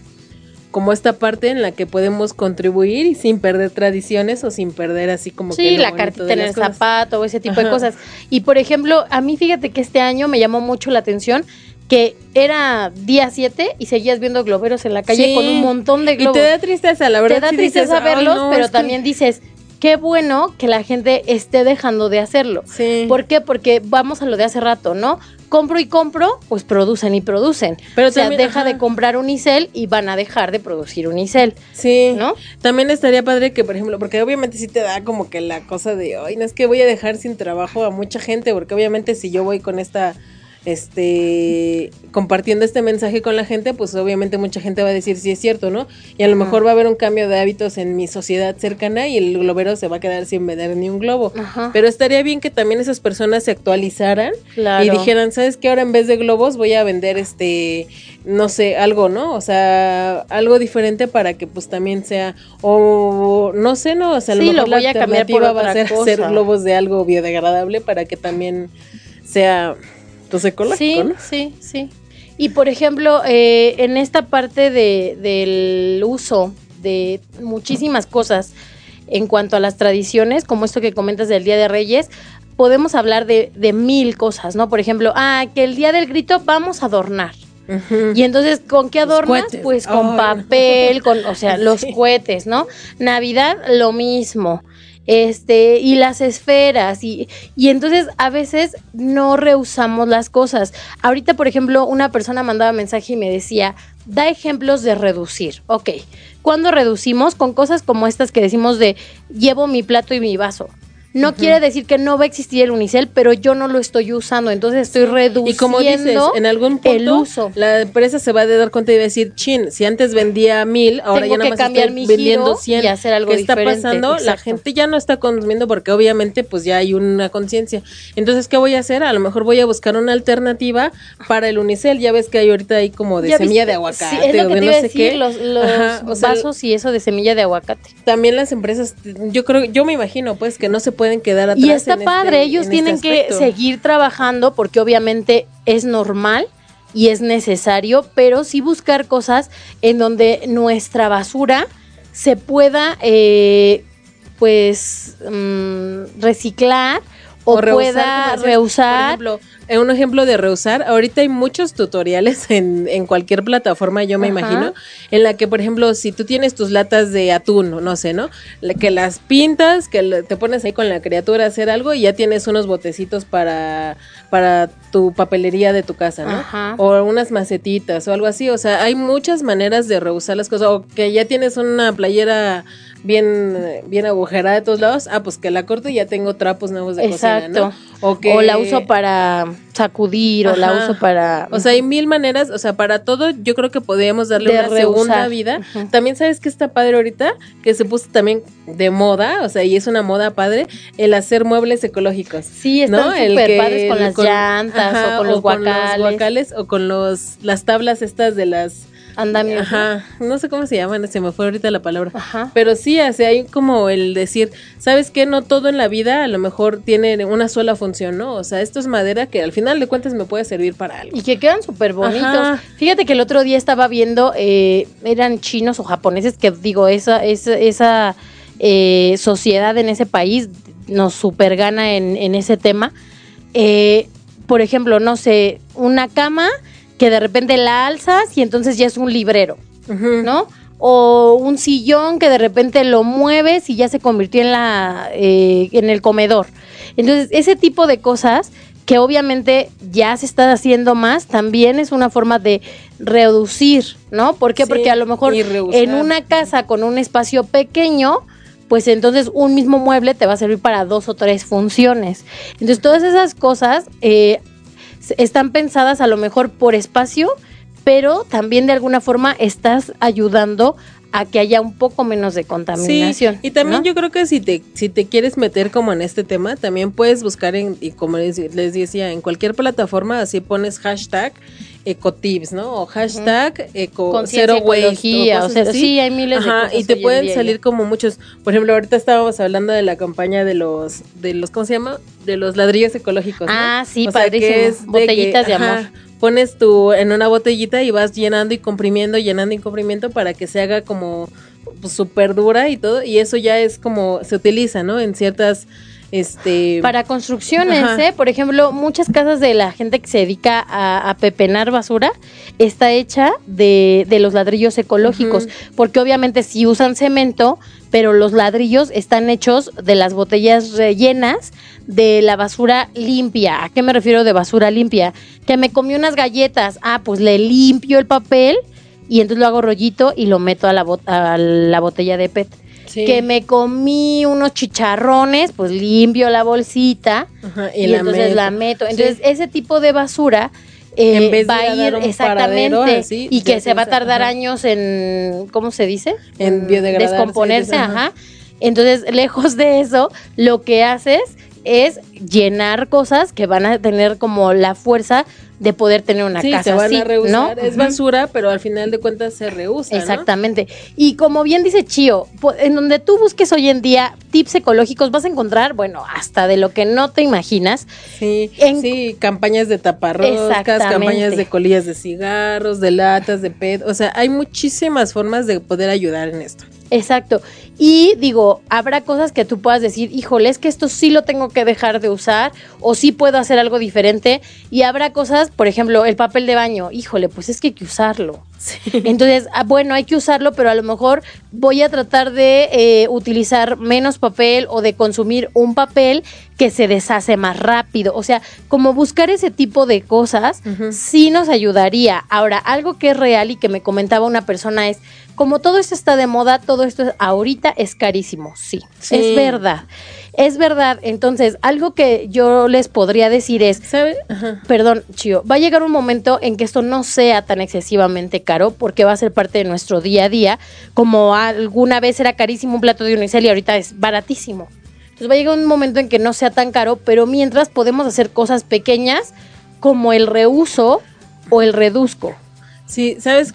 como esta parte en la que podemos contribuir y sin perder tradiciones o sin perder así como que Sí, lo la cartita en el cosas. zapato o ese tipo de cosas. Y por ejemplo, a mí fíjate que este año me llamó mucho la atención que era día 7 y seguías viendo globeros en la calle Sí. con un montón de Y globos. te da tristeza, la Te verdad. da sí tristeza dices, "Ay, verlos, no, pero que-". también dices, qué bueno que la gente esté dejando de hacerlo. Sí. ¿Por qué? Porque vamos a lo de hace rato, ¿no? Compro y compro, pues producen y producen. Pero o sea, también, deja ajá. de comprar unicel y van a dejar de producir unicel. Sí. ¿No? También estaría padre que, por ejemplo, porque obviamente sí te da como que la cosa de, ay, no es que voy a dejar sin trabajo a mucha gente, porque obviamente si yo voy con esta, este, compartiendo este mensaje con la gente, pues obviamente mucha gente va a decir si es cierto, ¿no? Y a lo mejor va a haber un cambio de hábitos en mi sociedad cercana y el globero se va a quedar sin vender ni un globo. Ajá. Pero estaría bien que también esas personas se actualizaran Claro. y dijeran, ¿sabes qué? Ahora en vez de globos voy a vender este, no sé, algo, ¿no? O sea, algo diferente para que pues también sea, o no sé, ¿no? O sea, a lo Sí, mejor lo voy la a cambiar por va a ser hacer globos de algo biodegradable para que también sea, pues, ecológico, Sí, ¿no? sí, sí. Y por ejemplo, eh, en esta parte de, del uso de muchísimas cosas en cuanto a las tradiciones, como esto que comentas del Día de Reyes, podemos hablar de, de mil cosas, ¿no? Por ejemplo, ah, que el Día del Grito vamos a adornar. Y entonces, ¿con qué adornas? Pues con papel, con, o sea, los Sí. cohetes, ¿no? Navidad, lo mismo. Este, y las esferas, y, y entonces a veces no rehusamos las cosas. Ahorita, por ejemplo, una persona mandaba mensaje y me decía, da ejemplos de reducir. Ok, ¿cuándo reducimos? Con cosas como estas que decimos de llevo mi plato y mi vaso. No quiere decir que no va a existir el unicel, pero yo no lo estoy usando, entonces estoy reduciendo Y como dices, en algún punto el uso. la empresa se va a dar cuenta y va a decir, chin, si antes vendía mil, ahora Tengo ya nada más estoy vendiendo giro 100. y hacer algo ¿Qué está pasando? La gente ya no está consumiendo porque obviamente pues ya hay una conciencia. Entonces, ¿qué voy a hacer? A lo mejor voy a buscar una alternativa para el unicel. Ya ves que hay ahorita ahí como de ¿Ya semilla viste? de aguacate Sí, es lo o que de te no sé decir, qué. los, los Ajá, o sea, vasos y eso de semilla de aguacate. también las empresas, yo creo, yo me imagino pues que no se pueden quedar atrás. Y está en este- padre, ellos en tienen este que seguir trabajando porque obviamente es normal y es necesario, pero sí buscar cosas en donde nuestra basura se pueda, eh, pues, mm, reciclar o, pueda. Por ejemplo, un ejemplo de reusar, ahorita hay muchos tutoriales en, en cualquier plataforma, yo me Ajá. imagino, en la que, por ejemplo, si tú tienes tus latas de atún, no sé, ¿no? Que las pintas, que te pones ahí con la criatura a hacer algo y ya tienes unos botecitos para, para tu papelería de tu casa, ¿no? Ajá. O unas macetitas o algo así, o sea, hay muchas maneras de reusar las cosas, o que ya tienes una playera bien, bien agujerada de todos lados, ah, pues que la corto y ya tengo trapos nuevos de cocina, ¿no? O, que, o la uso para sacudir, o la uso para... O sea, hay mil maneras, o sea, para todo yo creo que podríamos darle una segunda vida. También sabes que está padre ahorita, que se puso también de moda, o sea, y es una moda padre, el hacer muebles ecológicos. Sí, están súper padres con las llantas o con los guacales. o con los las tablas estas de las andamio. Ajá, no sé cómo se llaman, se me fue ahorita la palabra. Ajá. Pero sí, o hay como el decir, ¿sabes qué? No todo en la vida a lo mejor tiene una sola función, ¿no? O sea, esto es madera que al final de cuentas me puede servir para algo. Y que quedan súper bonitos. Fíjate que el otro día estaba viendo, eh, eran chinos o japoneses, que digo, esa, esa, esa eh, sociedad en ese país nos super gana en, en ese tema. Eh, por ejemplo, no sé, una cama que de repente la alzas y entonces ya es un librero, ¿no? O un sillón que de repente lo mueves y ya se convirtió en la eh, en el comedor. Entonces, ese tipo de cosas que obviamente ya se está haciendo más, también es una forma de reducir, ¿no? ¿Por qué? Porque a lo mejor en una casa con un espacio pequeño, pues entonces un mismo mueble te va a servir para dos o tres funciones. Entonces todas esas cosas eh, están pensadas a lo mejor por espacio, pero también de alguna forma estás ayudando a que haya un poco menos de contaminación. Sí, y también yo creo que si te, si te quieres meter como en este tema, también puedes buscar en, y como les, decía, en cualquier plataforma, así pones hashtag ecotips, ¿no? O hashtag eco cero waste. O, sea, sí, hay miles de cosas Y te pueden salir como muchos. Por ejemplo, ahorita estábamos hablando de la campaña de los, de los, ¿cómo se llama? De los ladrillos ecológicos. Ah, sí, padrísimo. Botellitas de, amor pones tu en una botellita y vas llenando y comprimiendo, llenando y comprimiendo para que se haga como súper dura y todo, y eso ya es como se utiliza, ¿no? En ciertas este para construcciones, ¿eh? Por ejemplo, muchas casas de la gente que se dedica a, pepenar basura está hecha de, de los ladrillos ecológicos, porque obviamente si usan cemento, pero los ladrillos están hechos de las botellas rellenas de la basura limpia. ¿A qué me refiero de basura limpia? Que me comí unas galletas, ah, pues le limpio el papel y entonces lo hago rollito y lo meto a la, a la botella de PET. Que me comí unos chicharrones, pues limpio la bolsita y, entonces la meto. Entonces, ese tipo de basura eh, va a ir exactamente y que se va a tardar años en, ¿cómo se dice? En descomponerse, ajá. Entonces, lejos de eso, lo que haces es llenar cosas que van a tener como la fuerza de poder tener una casa se van a reusar. Es basura, pero al final de cuentas se reusa. Exactamente. Y como bien dice Chío, en donde tú busques hoy en día tips ecológicos, vas a encontrar, bueno, hasta de lo que no te imaginas. Sí, sí, campañas de taparroscas, campañas de colillas de cigarros, de latas, de PET. O sea, hay muchísimas formas de poder ayudar en esto. Exacto. Y digo, habrá cosas que tú puedas decir, híjole, es que esto sí lo tengo que dejar de usar o sí puedo hacer algo diferente. Y habrá cosas, por ejemplo, el papel de baño, híjole, pues es que hay que usarlo. Entonces, ah, bueno, hay que usarlo, pero a lo mejor voy a tratar de eh, utilizar menos papel o de consumir un papel que se deshace más rápido. O sea, como buscar ese tipo de cosas sí nos ayudaría. Ahora, algo que es real y que me comentaba una persona es, como todo esto está de moda, todo esto ahorita es carísimo, sí, es verdad. Es verdad, entonces, algo que yo les podría decir es, perdón, Chio, va a llegar un momento en que esto no sea tan excesivamente caro, porque va a ser parte de nuestro día a día, como alguna vez era carísimo un plato de unicel y ahorita es baratísimo. Entonces va a llegar un momento en que no sea tan caro, pero mientras podemos hacer cosas pequeñas como el reuso o el reduzco. Sí, ¿sabes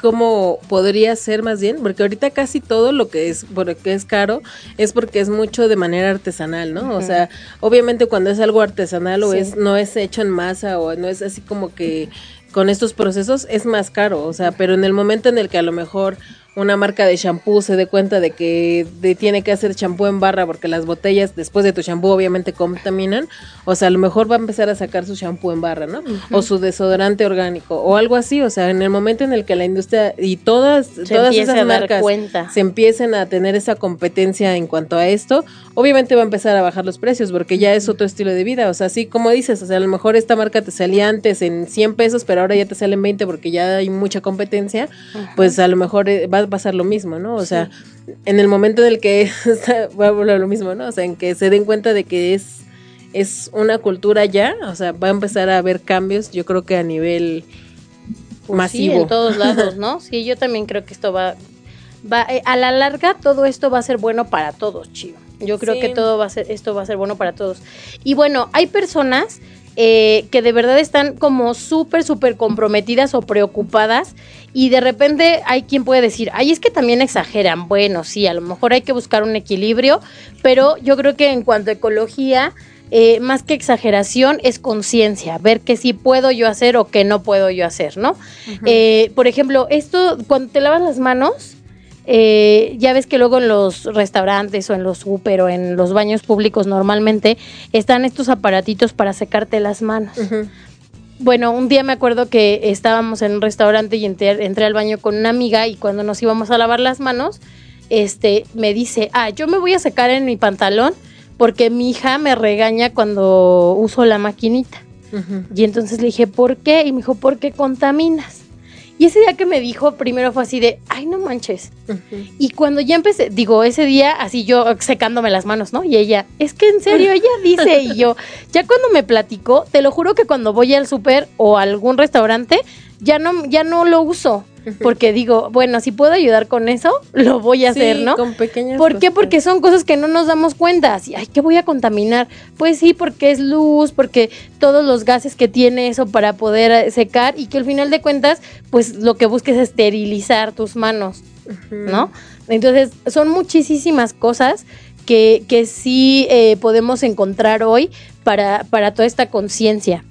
cómo podría ser más bien, porque ahorita casi todo lo que es, porque es caro, es porque es mucho de manera artesanal, ¿no? O sea, obviamente cuando es algo artesanal o es, no es hecho en masa o no es así como que con estos procesos es más caro, o sea, pero en el momento en el que a lo mejor una marca de shampoo se dé cuenta de que tiene que hacer champú en barra porque las botellas después de tu shampoo obviamente contaminan, o sea, a lo mejor va a empezar a sacar su shampoo en barra, ¿no? O su desodorante orgánico o algo así, o sea, en el momento en el que la industria y todas todas esas marcas se empiecen a tener esa competencia en cuanto a esto, obviamente va a empezar a bajar los precios porque ya es otro estilo de vida, o sea, así como dices, o sea, a lo mejor esta marca te salía antes en 100 pesos, pero ahora ya te salen 20 porque ya hay mucha competencia, pues a lo mejor eh, va a pasar lo mismo, ¿no? O sea, en el momento en el que va a volver lo mismo, ¿no? O sea, en que se den cuenta de que es, es una cultura ya, o sea, va a empezar a haber cambios, yo creo que a nivel Pues masivo. Sí, en todos lados, ¿no? Sí, yo también creo que esto va, va eh, a la larga todo esto va a ser bueno para todos, chido. Yo creo Sí. que todo va a ser, esto va a ser bueno para todos. Y bueno, hay personas eh, que de verdad están como súper, súper comprometidas o preocupadas y de repente hay quien puede decir, ay, es que también exageran. Bueno, sí, a lo mejor hay que buscar un equilibrio, pero yo creo que en cuanto a ecología, eh, más que exageración, es conciencia, ver que sí puedo yo hacer o que no puedo yo hacer, ¿no? Eh, por ejemplo, esto, cuando te lavas las manos, eh, ya ves que luego en los restaurantes o en los super o en los baños públicos normalmente están estos aparatitos para secarte las manos. Bueno, un día me acuerdo que estábamos en un restaurante y entré, entré al baño con una amiga y cuando nos íbamos a lavar las manos, este, me dice, ah, yo me voy a secar en mi pantalón porque mi hija me regaña cuando uso la maquinita. Y entonces le dije, ¿por qué? Y me dijo, porque contaminas. Y ese día que me dijo, primero fue así de, ay, no manches. Y cuando ya empecé, digo, ese día así yo secándome las manos, ¿no? Y ella, es que en serio, ella dice, y yo, ya cuando me platicó, te lo juro que cuando voy al súper o a algún restaurante, ya no, ya no lo uso. Porque digo, bueno, si puedo ayudar con eso, lo voy a hacer, ¿no? Con pequeñas ¿Por qué? Porque son cosas que no nos damos cuenta. Así, ay, ¿qué voy a contaminar? Pues sí, porque es luz, porque todos los gases que tiene eso para poder eh, secar y que al final de cuentas, pues lo que busques es esterilizar tus manos, ¿no? Entonces, son muchísimas cosas que, que sí eh, podemos encontrar hoy para, para toda esta conciencia.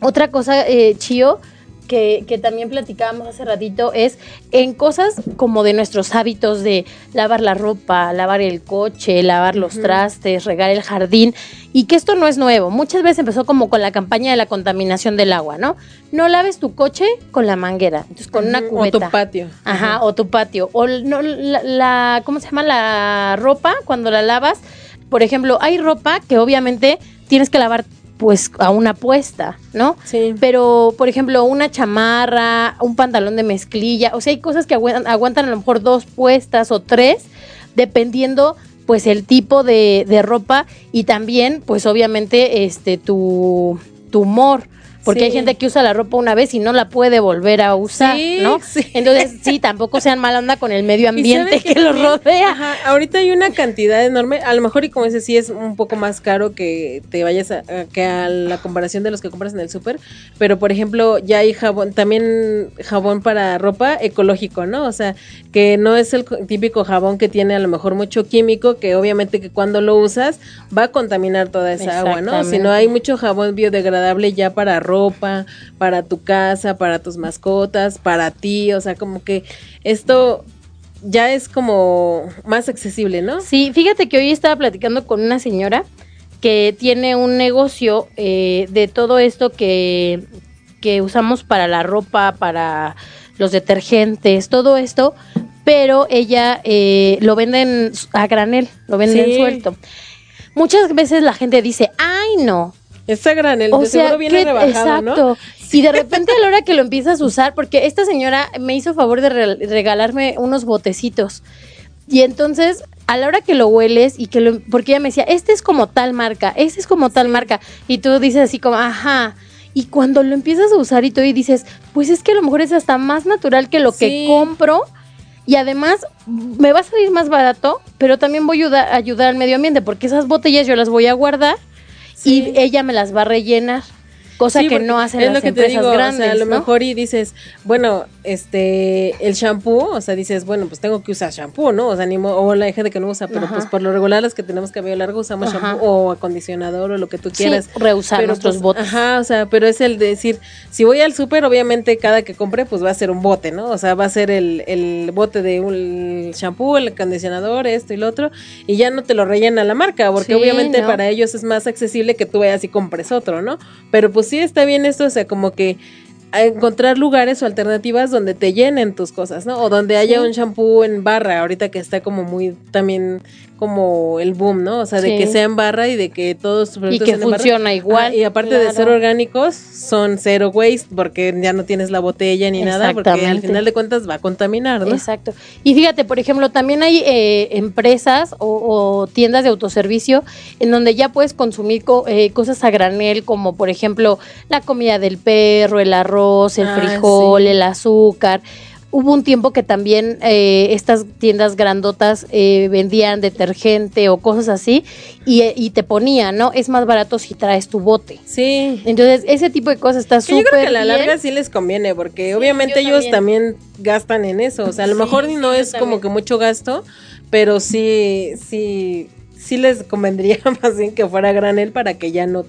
Otra cosa, eh, Chío, que, que también platicábamos hace ratito, es en cosas como de nuestros hábitos de lavar la ropa, lavar el coche, lavar los trastes, regar el jardín, y que esto no es nuevo. Muchas veces empezó como con la campaña de la contaminación del agua, ¿no? No laves tu coche con la manguera, entonces con una cubeta. O tu patio. Ajá, o tu patio. O no, la, la- ¿cómo se llama? La ropa, cuando la lavas. Por ejemplo, hay ropa que obviamente tienes que lavar pues a una puesta, ¿no? Sí. Pero, por ejemplo, una chamarra, un pantalón de mezclilla, o sea, hay cosas que aguantan, aguantan a lo mejor dos puestas o tres, dependiendo pues el tipo de, de ropa y también pues obviamente este tu, tu humor. Porque Sí. hay gente que usa la ropa una vez y no la puede volver a usar, Sí, ¿no? sí. Entonces, sí, tampoco sean mala onda con el medio ¿Y ambiente que qué los rodea. Ajá, ahorita hay una cantidad enorme, a lo mejor y como dices, sí es un poco más caro que te vayas a, que a la comparación de los que compras en el súper, pero por ejemplo ya hay jabón, también jabón para ropa ecológico, ¿no? O sea, que no es el co- típico jabón que tiene a lo mejor mucho químico, que obviamente que cuando lo usas va a contaminar toda esa agua, ¿no? Sino hay mucho jabón biodegradable ya para ropa, para tu casa, para tus mascotas, para ti, o sea, como que esto ya es como más accesible, ¿no? Sí, fíjate que hoy estaba platicando con una señora que tiene un negocio eh, de todo esto que, que usamos para la ropa, para los detergentes, todo esto, pero ella eh, lo venden a granel, lo venden Sí. suelto. Muchas veces la gente dice, ay no, Está granel, o de sea, seguro viene que- rebajado, ¿no? exacto. Y de repente a la hora que lo empiezas a usar, porque esta señora me hizo favor de re- regalarme unos botecitos. Y entonces, a la hora que lo hueles y que lo, porque ella me decía, este es como tal marca, este es como tal marca. Y tú dices así como, ajá. Y cuando lo empiezas a usar y tú y dices, pues es que a lo mejor es hasta más natural que lo que compro. Y además me va a salir más barato, pero también voy a ayudar, ayudar al medio ambiente, porque esas botellas yo las voy a guardar Y ella me las va a rellenar, cosa Sí, que no hacen es las lo que empresas te digo, grandes, o sea, a lo ¿no? mejor y dices, bueno, este, el shampoo, o sea, dices, bueno, pues tengo que usar shampoo, ¿no? O sea, ni o la gente que no usa, pero Ajá. pues por lo regular las que tenemos cabello largo usamos Ajá. shampoo o acondicionador o lo que tú Sí, quieras. reusar Pero, nuestros pues, botes. Ajá, o sea, pero es el de decir, si voy al súper, obviamente cada que compre, pues va a ser un bote, ¿no? O sea, va a ser el, el bote de un shampoo, el acondicionador, esto y lo otro, y ya no te lo rellena la marca, porque Sí, obviamente no. para ellos es más accesible que tú vayas y compres otro, ¿no? Pero pues sí está bien esto, o sea, como que encontrar lugares o alternativas donde te llenen tus cosas, ¿no? O donde haya un shampoo en barra, ahorita que está como muy también como el boom, ¿no? O sea, de que sea en barra y de que todos sus Y productos que sean en barra. funciona igual. Ah, y aparte de ser orgánicos, son cero waste porque ya no tienes la botella ni nada, porque al final de cuentas va a contaminar, ¿no? Exacto. Y fíjate, por ejemplo, también hay eh, empresas o, o tiendas de autoservicio en donde ya puedes consumir co- eh, cosas a granel, como por ejemplo la comida del perro, el arroz, el Ah, frijol, sí. el azúcar. Hubo un tiempo que también eh, estas tiendas grandotas eh, vendían detergente o cosas así y, y te ponían, ¿no? Es más barato si traes tu bote. Sí. Entonces, ese tipo de cosas está Que yo súper creo que a la bien. larga sí les conviene, porque Sí, obviamente ellos también. gastan en eso. O sea, a lo Sí, mejor no es como que mucho gasto, pero sí, sí, sí les convendría más bien que fuera granel para que ya no,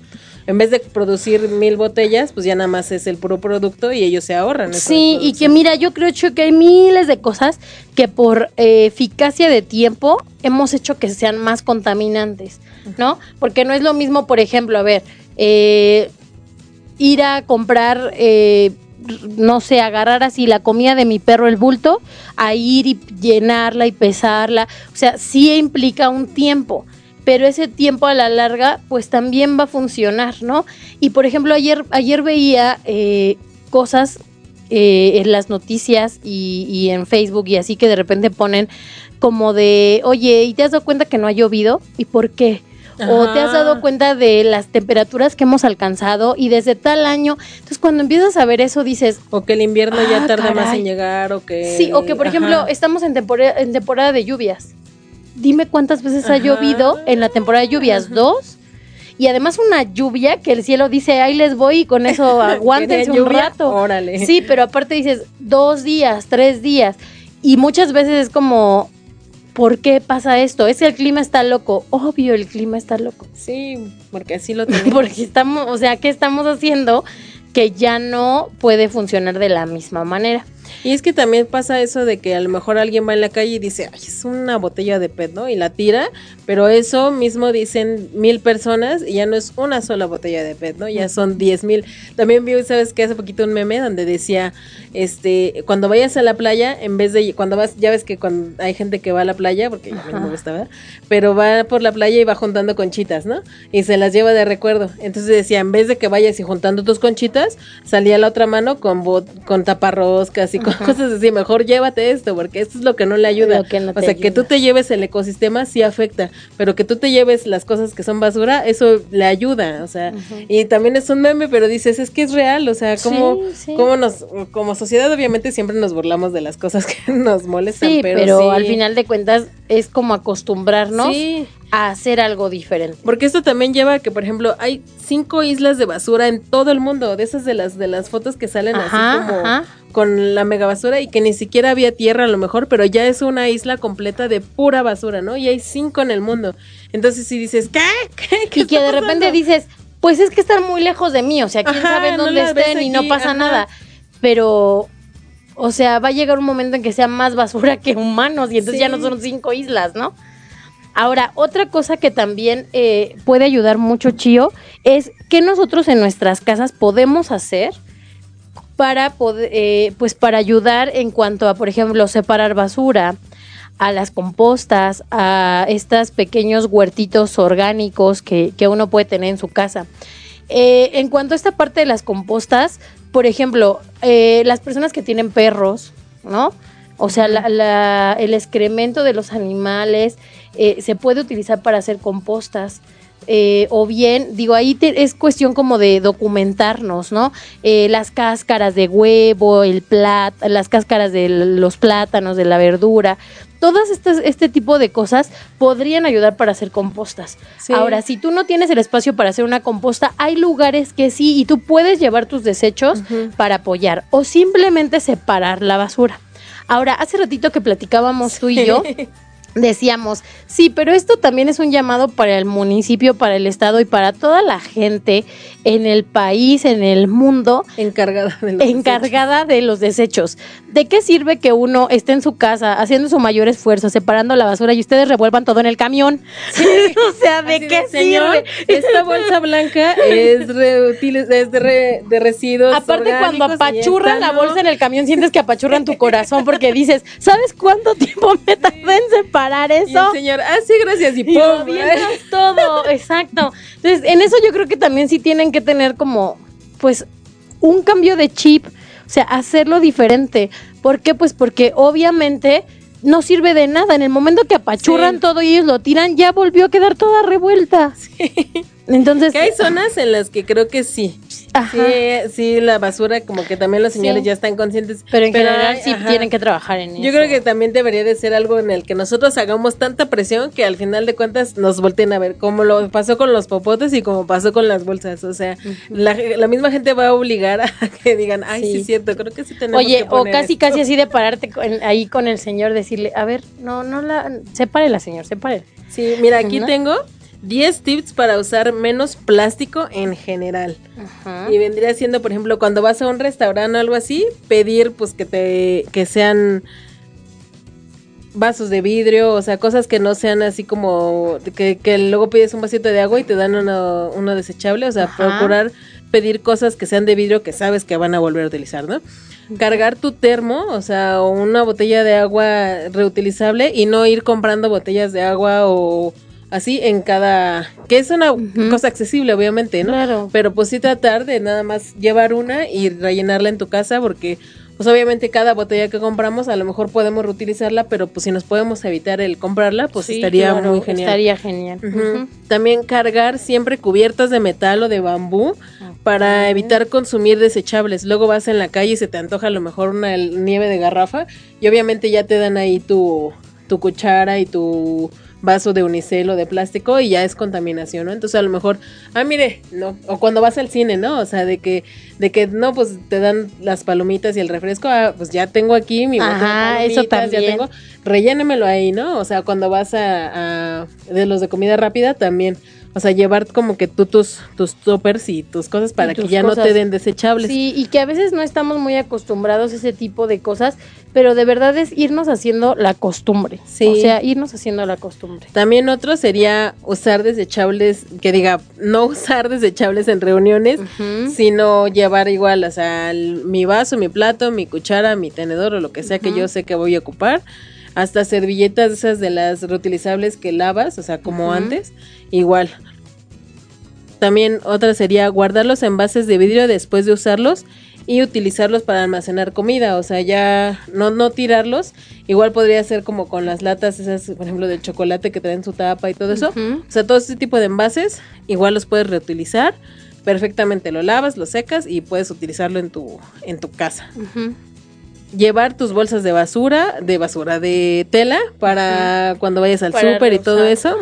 en vez de producir mil botellas, pues ya nada más es el puro producto y ellos se ahorran. Sí, y que mira, yo creo que hay miles de cosas que por eh, eficacia de tiempo hemos hecho que sean más contaminantes, ¿no? Porque no es lo mismo, por ejemplo, a ver, eh, ir a comprar, eh, no sé, agarrar así la comida de mi perro, el bulto, a ir y llenarla y pesarla. O sea, sí implica un tiempo. Pero ese tiempo a la larga, pues también va a funcionar, ¿no? Y por ejemplo, ayer, ayer veía eh, cosas eh, en las noticias y, y en Facebook y así que de repente ponen como de, oye, ¿y te has dado cuenta que no ha llovido? ¿Y por qué? O te has dado cuenta de las temperaturas que hemos alcanzado y desde tal año. Entonces, cuando empiezas a ver eso, dices, O que el invierno ya Ah, tarda más en llegar, o que... sí, o que por Ajá. ejemplo, estamos en temporada, en temporada de lluvias. Dime cuántas veces ha llovido en la temporada de lluvias, dos. Y además una lluvia que el cielo dice, ahí les voy y con eso aguántense un rato. Órale. Sí, pero aparte dices dos días, tres días. Y muchas veces es como, ¿por qué pasa esto? Es que el clima está loco. Obvio, el clima está loco. Sí, porque así lo tenemos. Porque estamos, o sea, ¿qué estamos haciendo que ya no puede funcionar de la misma manera? Y es que también pasa eso de que a lo mejor alguien va en la calle y dice, ay, es una botella de PET, ¿no? Y la tira, pero eso mismo dicen mil personas y ya no es una sola botella de PET, ¿no? Ya son diez mil. También vi, ¿sabes qué? Hace poquito un meme donde decía, este, cuando vayas a la playa, en vez de, cuando vas, ya ves que cuando hay gente que va a la playa, porque a mí no me gusta, ¿verdad? Pero va por la playa y va juntando conchitas, ¿no? Y se las lleva de recuerdo. Entonces decía, en vez de que vayas y juntando tus conchitas, salía la otra mano con bot con taparroscas y cosas así. Mejor llévate esto, porque esto es lo que no le ayuda. No o sea, que tú te lleves el ecosistema sí afecta, pero que tú te lleves las cosas que son basura, eso le ayuda. O sea, y también es un meme, pero dices, es que es real. O sea, como, Sí, nos, como sociedad, obviamente siempre nos burlamos de las cosas que nos molestan, Sí, pero, pero, al final de cuentas es como acostumbrarnos Sí. A hacer algo diferente. Porque esto también lleva a que, por ejemplo, hay cinco islas de basura en todo el mundo, de esas de las de las fotos que salen Ajá, así como ajá. con la mega basura y que ni siquiera había tierra a lo mejor, pero ya es una isla completa de pura basura, ¿no? Y hay cinco en el mundo. Entonces si dices, ¿qué? ¿Qué? ¿Qué Y que de repente dices, pues es que están muy lejos de mí, o sea, quién Ajá, sabe no dónde ves estén y no pasa nada. Pero, o sea, va a llegar un momento en que sea más basura que humanos y entonces ya no son cinco islas, ¿no? Ahora, otra cosa que también eh, puede ayudar mucho, Chío, es que nosotros en nuestras casas podemos hacer para poder, eh, pues para ayudar en cuanto a, por ejemplo, separar basura, a las compostas, a estos pequeños huertitos orgánicos que, uno puede tener en su casa. Eh, en cuanto a esta parte de las compostas, por ejemplo, las personas que tienen perros, ¿no? O sea, el excremento de los animales eh, se puede utilizar para hacer compostas. Eh, o bien, digo, ahí te- es cuestión como de documentarnos, ¿no? Eh, las cáscaras de huevo, el plat, las cáscaras de los plátanos, de la verdura, todas estas, este tipo de cosas podrían ayudar para hacer compostas. Sí. Ahora, si tú no tienes el espacio para hacer una composta, hay lugares que sí y tú puedes llevar tus desechos para apoyar o simplemente separar la basura. Ahora, hace ratito que platicábamos tú y yo decíamos, sí, pero esto también es un llamado para el municipio, para el estado y para toda la gente en el país, en el mundo, encargada de los encargada de los desechos. ¿De qué sirve que uno esté en su casa haciendo su mayor esfuerzo, separando la basura y ustedes revuelvan todo en el camión? o sea, ¿de Así qué "Señor, sirve? Esta bolsa blanca es, reutiliz- es de, re- de residuos. Aparte, cuando apachurran la no". bolsa en el camión, sientes que apachurran tu corazón porque dices, ¿sabes cuánto tiempo me tardé en separar Y el eso? señor, ah, sí, gracias, y Y ¡pum! todo, exacto. Entonces, en eso yo creo que también sí tienen que tener como, pues, un cambio de chip, o sea, hacerlo diferente. ¿Por qué? Pues porque obviamente no sirve de nada. En el momento que apachurran Sí. todo y ellos lo tiran, ya volvió a quedar toda revuelta. Entonces, Que hay zonas en las que creo que sí. Ajá. Sí, sí, la basura, como que también los señores Sí. ya están conscientes. pero en general hay- sí ajá. tienen que trabajar en eso. Yo creo que también debería de ser algo en el que nosotros hagamos tanta presión que al final de cuentas nos volteen a ver, como lo pasó con los popotes y como pasó con las bolsas. O sea, la, la misma gente va a obligar a que digan, ay, sí, Sí. es cierto, creo que sí tenemos Oye, que o poner casi, esto". casi así de pararte con- ahí con el señor, decirle, a ver, no, no la, sepárela, señor, sepárela. Sí, mira, aquí ¿No? tengo 10 tips para usar menos plástico en general. Y vendría siendo, por ejemplo, cuando vas a un restaurante o algo así, pedir pues que te que sean vasos de vidrio, o sea, cosas que no sean así como que, que luego pides un vasito de agua y te dan uno, uno desechable, o sea, Ajá. procurar pedir cosas que sean de vidrio que sabes que van a volver a utilizar, ¿no? Cargar tu termo, o sea, o una botella de agua reutilizable y no ir comprando botellas de agua o así en cada que es una cosa accesible obviamente, ¿no? Claro. Pero pues sí tratar de nada más llevar una y rellenarla en tu casa porque pues obviamente cada botella que compramos a lo mejor podemos reutilizarla, pero pues si nos podemos evitar el comprarla, pues Sí, estaría claro, muy genial. Estaría genial. También cargar siempre cubiertas de metal o de bambú para evitar consumir desechables. Luego vas en la calle y se te antoja a lo mejor una nieve de garrafa y obviamente ya te dan ahí tu, tu cuchara y tu vaso de unicel o de plástico y ya es contaminación, ¿no? Entonces a lo mejor, ah, mire, no, o cuando vas al cine, ¿no? O sea, de que, de que no, pues te dan las palomitas y el refresco, ah, pues ya tengo aquí mi bote de Ajá, eso palomitas, ya también. tengo, rellénemelo ahí, ¿no? O sea, cuando vas a, a- de los de comida rápida también, o sea, llevar como que tú tus, tus toppers y tus cosas para que ya no te den desechables. Sí, y que a veces no estamos muy acostumbrados a ese tipo de cosas, pero de verdad es irnos haciendo la costumbre. Sí. O sea, irnos haciendo la costumbre. También otro sería usar desechables, que diga, no usar desechables en reuniones, sino llevar igual, o sea, el- mi vaso, mi plato, mi cuchara, mi tenedor o lo que sea que yo sé que voy a ocupar, hasta servilletas esas de las reutilizables que lavas, o sea, como antes, igual. También otra sería guardar los envases de vidrio después de usarlos y utilizarlos para almacenar comida, o sea, ya no no tirarlos. Igual podría ser como con las latas esas, por ejemplo, de chocolate que traen su tapa y todo eso. O sea, todo ese tipo de envases igual los puedes reutilizar. Perfectamente lo lavas, lo secas y puedes utilizarlo en tu en tu casa. Llevar tus bolsas de basura, de basura de tela para cuando vayas al súper y todo eso.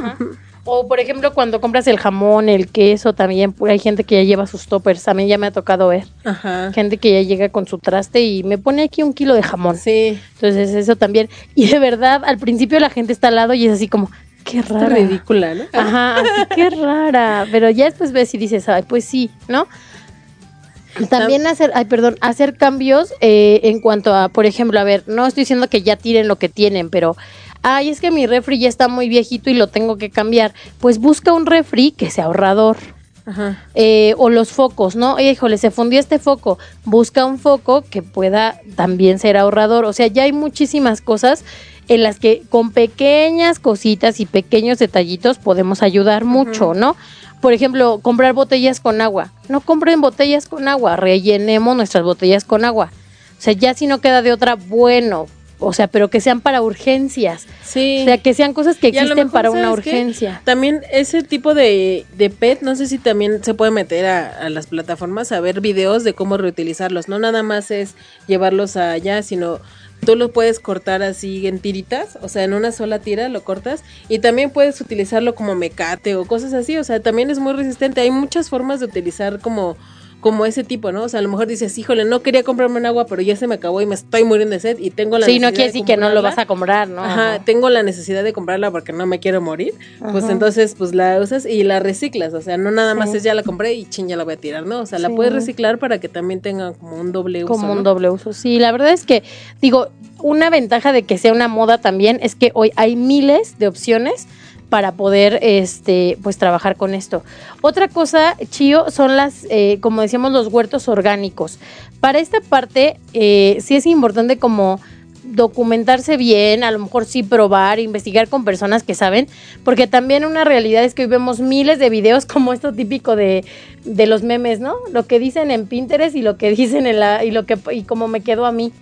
O por ejemplo, cuando compras el jamón, el queso, también hay gente que ya lleva sus toppers. También ya me ha tocado ver. Ajá. Gente que ya llega con su traste y me pone aquí un kilo de jamón. Sí. Entonces eso también. Y de verdad, al principio la gente está al lado y es así como, qué Está rara. ridícula, ¿no? Ajá, así qué rara. Pero ya después ves y dices, ay, pues sí, ¿no? También hacer, ay, perdón, hacer cambios eh, en cuanto a, por ejemplo, a ver, no estoy diciendo que ya tiren lo que tienen, pero, ay, es que mi refri ya está muy viejito y lo tengo que cambiar. Pues busca un refri que sea ahorrador. Ajá. Eh, o los focos, ¿no? Oye, híjole, se fundió este foco. Busca un foco que pueda también ser ahorrador. O sea, ya hay muchísimas cosas en las que con pequeñas cositas y pequeños detallitos podemos ayudar mucho, ¿no? Por ejemplo, comprar botellas con agua. No compren botellas con agua, rellenemos nuestras botellas con agua. O sea, ya si no queda de otra, bueno. O sea, pero que sean para urgencias. Sí. O sea, que sean cosas que existen mejor, para una urgencia. También ese tipo de, de PET, no sé si también se puede meter a, a las plataformas a ver videos de cómo reutilizarlos. No nada más es llevarlos allá, sino tú los puedes cortar así en tiritas, o sea, en una sola tira lo cortas y también puedes utilizarlo como mecate o cosas así, o sea, también es muy resistente. Hay muchas formas de utilizar como como ese tipo, ¿no? O sea, a lo mejor dices, híjole, no quería comprarme un agua, pero ya se me acabó y me estoy muriendo de sed y tengo la Sí, necesidad no quiere de decir que no lo vas a comprar, ¿no? Ajá, tengo la necesidad de comprarla porque no me quiero morir, pues entonces pues la usas y la reciclas, o sea, no nada más Sí. es ya la compré y chin, ya la voy a tirar, ¿no? O sea, la Sí. puedes reciclar para que también tenga como un doble uso. como un doble uso. Sí, la verdad es que, digo, una ventaja de que sea una moda también es que hoy hay miles de opciones para poder, este, pues trabajar con esto. Otra cosa, Chío, son las, eh, como decíamos, los huertos orgánicos. Para esta parte, eh, sí es importante como documentarse bien, a lo mejor sí probar, investigar con personas que saben, porque también una realidad es que hoy vemos miles de videos como esto típico de, de los memes, ¿no? Lo que dicen en Pinterest y lo que dicen en la y lo que y como me quedó a mí.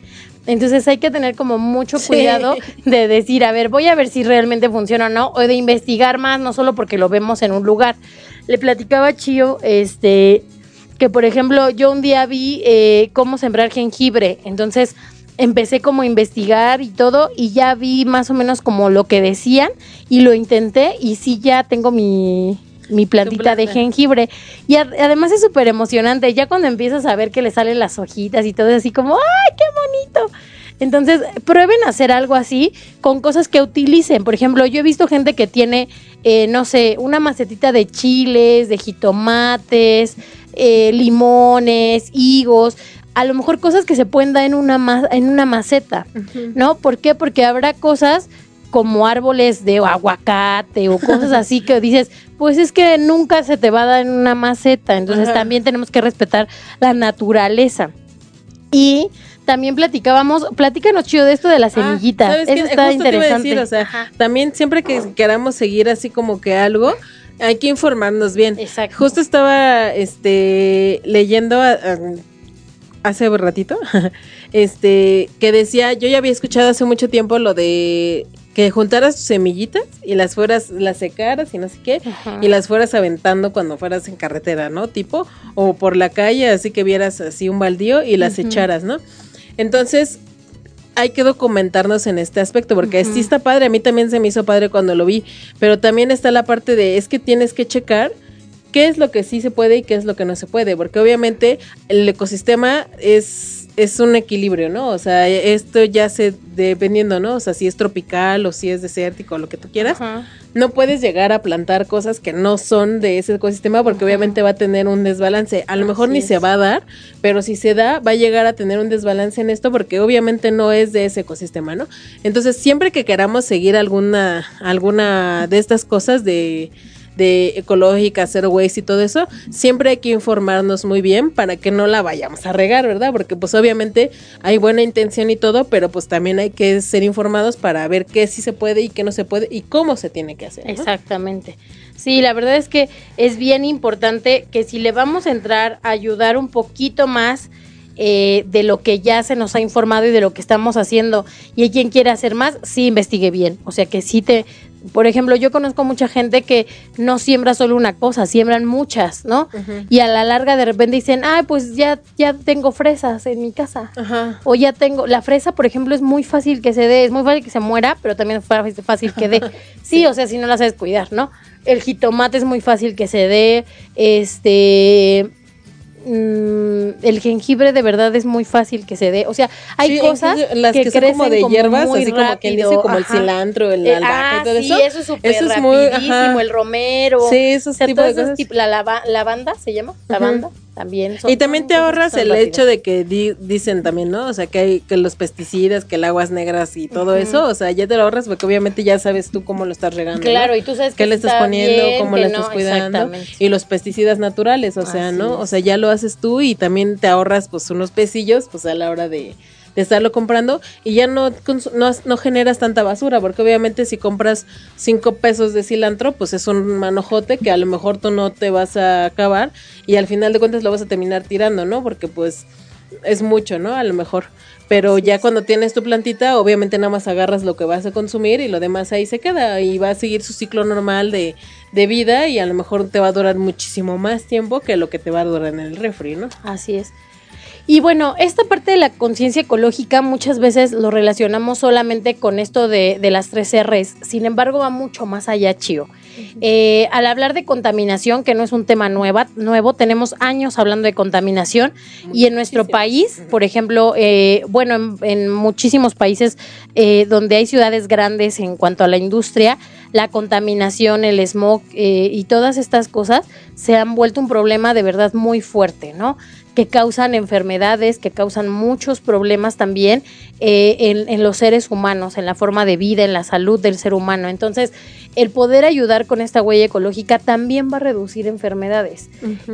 Entonces hay que tener como mucho Sí. cuidado de decir, a ver, voy a ver si realmente funciona o no, o de investigar más, no solo porque lo vemos en un lugar. Le platicaba a Chío, este, que por ejemplo, yo un día vi eh, cómo sembrar jengibre, entonces empecé como a investigar y todo, y ya vi más o menos como lo que decían, y lo intenté, y sí ya tengo mi, mi plantita de jengibre. Y ad- además es súper emocionante, ya cuando empiezas a ver que le salen las hojitas y todo, es así como, ¡ay, qué bonito! Entonces, prueben a hacer algo así con cosas que utilicen. Por ejemplo, yo he visto gente que tiene, eh, no sé, una macetita de chiles, de jitomates, eh, limones, higos, a lo mejor cosas que se pueden dar en una, ma- en una maceta, ¿no? ¿Por qué? Porque habrá cosas como árboles de aguacate o cosas así que dices, pues es que nunca se te va a dar en una maceta, entonces Ajá. también tenemos que respetar la naturaleza. Y también platicábamos, platícanos chido de esto de la semillita, Ah, ¿sabes eso qué? está Justo te iba a interesante. decir, o sea, Ajá. también siempre que queramos seguir así como que algo, hay que informarnos bien. Exacto. Justo estaba este leyendo a- a- hace un ratito este que decía, yo ya había escuchado hace mucho tiempo lo de que juntaras tus semillitas y las fueras las secaras y no sé qué Ajá. y las fueras aventando cuando fueras en carretera, ¿no? Tipo o por la calle, así que vieras así un baldío y las echaras, ¿no? Entonces, hay que documentarnos en este aspecto, porque Ujú. sí está padre, a mí también se me hizo padre cuando lo vi, pero también está la parte de, es que tienes que checar qué es lo que sí se puede y qué es lo que no se puede, porque obviamente el ecosistema es, es un equilibrio, ¿no? O sea, esto ya se, dependiendo, ¿no? O sea, si es tropical o si es desértico, lo que tú quieras, Ajá. no puedes llegar a plantar cosas que no son de ese ecosistema porque obviamente va a tener un desbalance. A lo mejor Así ni es. se va a dar, pero si se da, va a llegar a tener un desbalance en esto porque obviamente no es de ese ecosistema, ¿no? Entonces, siempre que queramos seguir alguna, alguna de estas cosas de de ecológica, zero waste y todo eso, siempre hay que informarnos muy bien para que no la vayamos a regar, ¿verdad? Porque pues obviamente hay buena intención y todo, pero pues también hay que ser informados para ver qué sí se puede y qué no se puede y cómo se tiene que hacer. Exactamente. Sí, la verdad es que es bien importante que si le vamos a entrar a ayudar un poquito más eh, de lo que ya se nos ha informado y de lo que estamos haciendo y hay quien quiere hacer más, sí investigue bien. O sea que sí te, por ejemplo, yo conozco mucha gente que no siembra solo una cosa, siembran muchas, ¿no? Y a la larga de repente dicen, ah, pues ya, ya tengo fresas en mi casa. O ya tengo, la fresa, por ejemplo, es muy fácil que se dé, es muy fácil que se muera, pero también es fácil que dé. Sí, o sea, si no la sabes cuidar, ¿no? El jitomate es muy fácil que se dé, este... mm, el jengibre de verdad es muy fácil que se dé. O sea, hay Sí, cosas las que, son crecen como de hierbas, muy así como quien dice, rápido, como el ajá. cilantro, el Eh, albahaca ah, y todo sí, eso. eso es súper muy- rapidísimo, el romero. Sí, esos o sea, tipos de esas cosas. la lava- lavanda se llama, lavanda, también. son- Y también te ahorras el hecho de que di- dicen también, ¿no? O sea, que hay que los pesticidas, que el aguas negras y todo eso, o sea, ya te lo ahorras porque obviamente ya sabes tú cómo lo estás regando. ¿no? Claro, y tú sabes qué que le estás está poniendo, bien, cómo le no, estás cuidando y los pesticidas naturales, o sea, Así ¿no? es. O sea, ya lo haces tú y también te ahorras pues unos pesillos pues a la hora de, de estarlo comprando y ya no, no no generas tanta basura porque obviamente si compras cinco pesos de cilantro pues es un manojote que a lo mejor tú no te vas a acabar y al final de cuentas lo vas a terminar tirando, ¿no? Porque pues es mucho, ¿no? A lo mejor. Pero ya cuando tienes tu plantita, obviamente nada más agarras lo que vas a consumir y lo demás ahí se queda y va a seguir su ciclo normal de, de vida y a lo mejor te va a durar muchísimo más tiempo que lo que te va a durar en el refri, ¿no? Así es. Y bueno, esta parte de la conciencia ecológica muchas veces lo relacionamos solamente con esto de, de, las tres R's. Sin embargo, va mucho más allá, Chío. Eh, al hablar de contaminación, que no es un tema nueva, nuevo, tenemos años hablando de contaminación y en nuestro país, por ejemplo, eh, bueno, en, muchísimos países eh, donde hay ciudades grandes en cuanto a la industria, la contaminación, el smog y todas estas cosas se han vuelto un problema de verdad muy fuerte, ¿no? Que causan enfermedades, que causan muchos problemas también eh, en, los seres humanos, en la forma de vida, en la salud del ser humano. Entonces, el poder ayudar con esta huella ecológica también va a reducir enfermedades.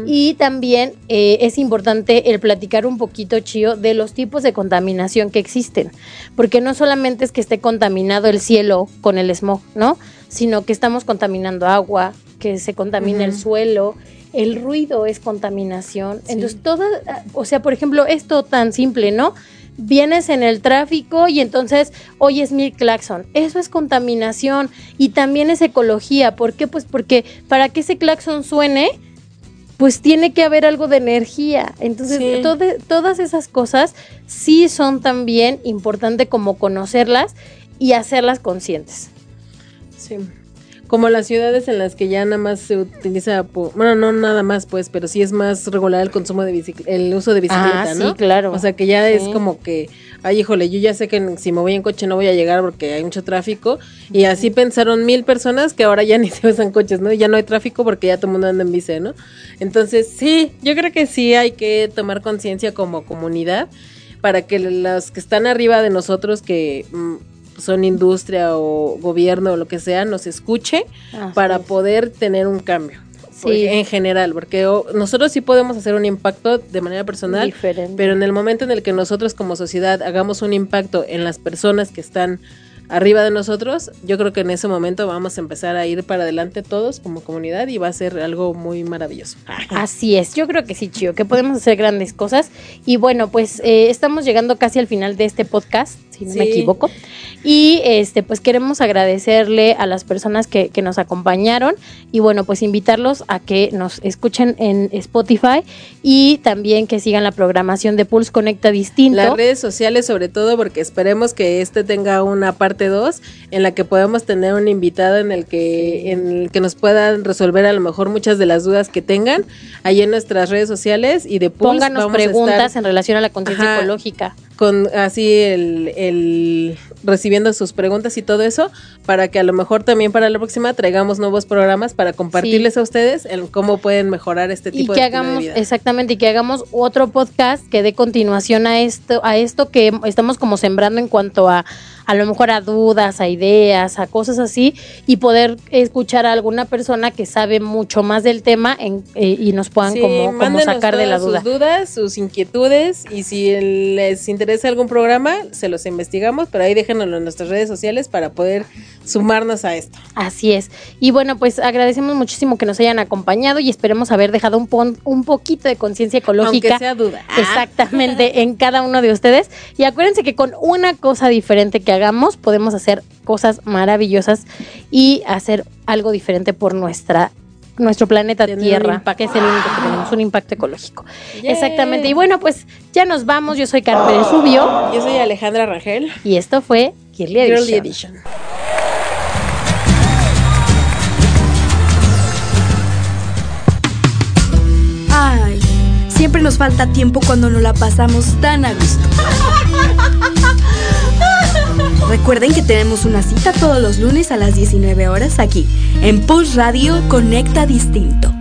Y también eh, es importante el platicar un poquito, Chío, de los tipos de contaminación que existen, porque no solamente es que esté contaminado el cielo con el smog, ¿no? Sino que estamos contaminando agua, que se contamina el suelo el ruido es contaminación. Entonces, toda, o sea, por ejemplo, esto tan simple, ¿no? Vienes en el tráfico y entonces oyes mil claxon. Eso es contaminación y también es ecología. ¿Por qué? Pues porque para que ese claxon suene, pues tiene que haber algo de energía. Entonces, todas esas cosas sí son también importante como conocerlas y hacerlas conscientes. Sí como las ciudades en las que ya nada más se utiliza, bueno, no nada más pues, pero sí es más regular el consumo de bicicleta, el uso de bicicleta, ah, ¿no? Sí, claro. O sea que ya es como que, ay, híjole, yo ya sé que si me voy en coche no voy a llegar porque hay mucho tráfico. Y así pensaron mil personas que ahora ya ni se usan coches, ¿no? Ya no hay tráfico porque ya todo el mundo anda en bici, ¿no? Entonces, sí, yo creo que sí hay que tomar conciencia como comunidad para que los que están arriba de nosotros, que mm, son industria o gobierno o lo que sea, nos escuche para poder tener un cambio. Sí. en general, porque nosotros sí podemos hacer un impacto de manera personal, pero en el momento en el que nosotros como sociedad hagamos un impacto en las personas que están arriba de nosotros, yo creo que en ese momento vamos a empezar a ir para adelante todos como comunidad y va a ser algo muy maravilloso. Así es, yo creo que sí, Chío, que podemos hacer grandes cosas. Y bueno, pues eh, estamos llegando casi al final de este podcast, si no me equivoco. Y este, pues queremos agradecerle a las personas que, que nos acompañaron y bueno, pues invitarlos a que nos escuchen en Spotify y también que sigan la programación de Pulse Conecta Distinto. Las redes sociales sobre todo porque esperemos que este tenga una parte 2 en la que podamos tener un invitado en el que en el que nos puedan resolver a lo mejor muchas de las dudas que tengan ahí en nuestras redes sociales y de Pulse Pónganos preguntas en relación a la conciencia ecológica con así el, el, recibiendo sus preguntas y todo eso para que a lo mejor también para la próxima traigamos nuevos programas para compartirles a ustedes en cómo pueden mejorar este tipo y que de hagamos vida. exactamente y que hagamos otro podcast que dé continuación a esto a esto que estamos como sembrando en cuanto a a lo mejor a dudas, a ideas, a cosas así, y poder escuchar a alguna persona que sabe mucho más del tema en, eh, y nos puedan como, como, sacar de la duda. Sus dudas, sus inquietudes, y si les interesa algún programa, se los investigamos, pero ahí déjenoslo en nuestras redes sociales para poder sumarnos a esto. Así es. Y bueno, pues agradecemos muchísimo que nos hayan acompañado y esperemos haber dejado un, un poquito de conciencia ecológica. Aunque sea duda. Exactamente, en cada uno de ustedes. Y acuérdense que con una cosa diferente que hagamos, podemos hacer cosas maravillosas y hacer algo diferente por nuestra nuestro planeta Tierra, que es el único que tenemos un impacto ecológico. Exactamente. Y bueno, pues ya nos vamos. Yo soy Carmen Rubio. Yo soy Alejandra Rangel. Y esto fue Girly Edition. Ay, siempre nos falta tiempo cuando nos la pasamos tan a gusto. Recuerden que tenemos una cita todos los lunes a las 19 horas aquí, en Post Radio Conecta Distinto.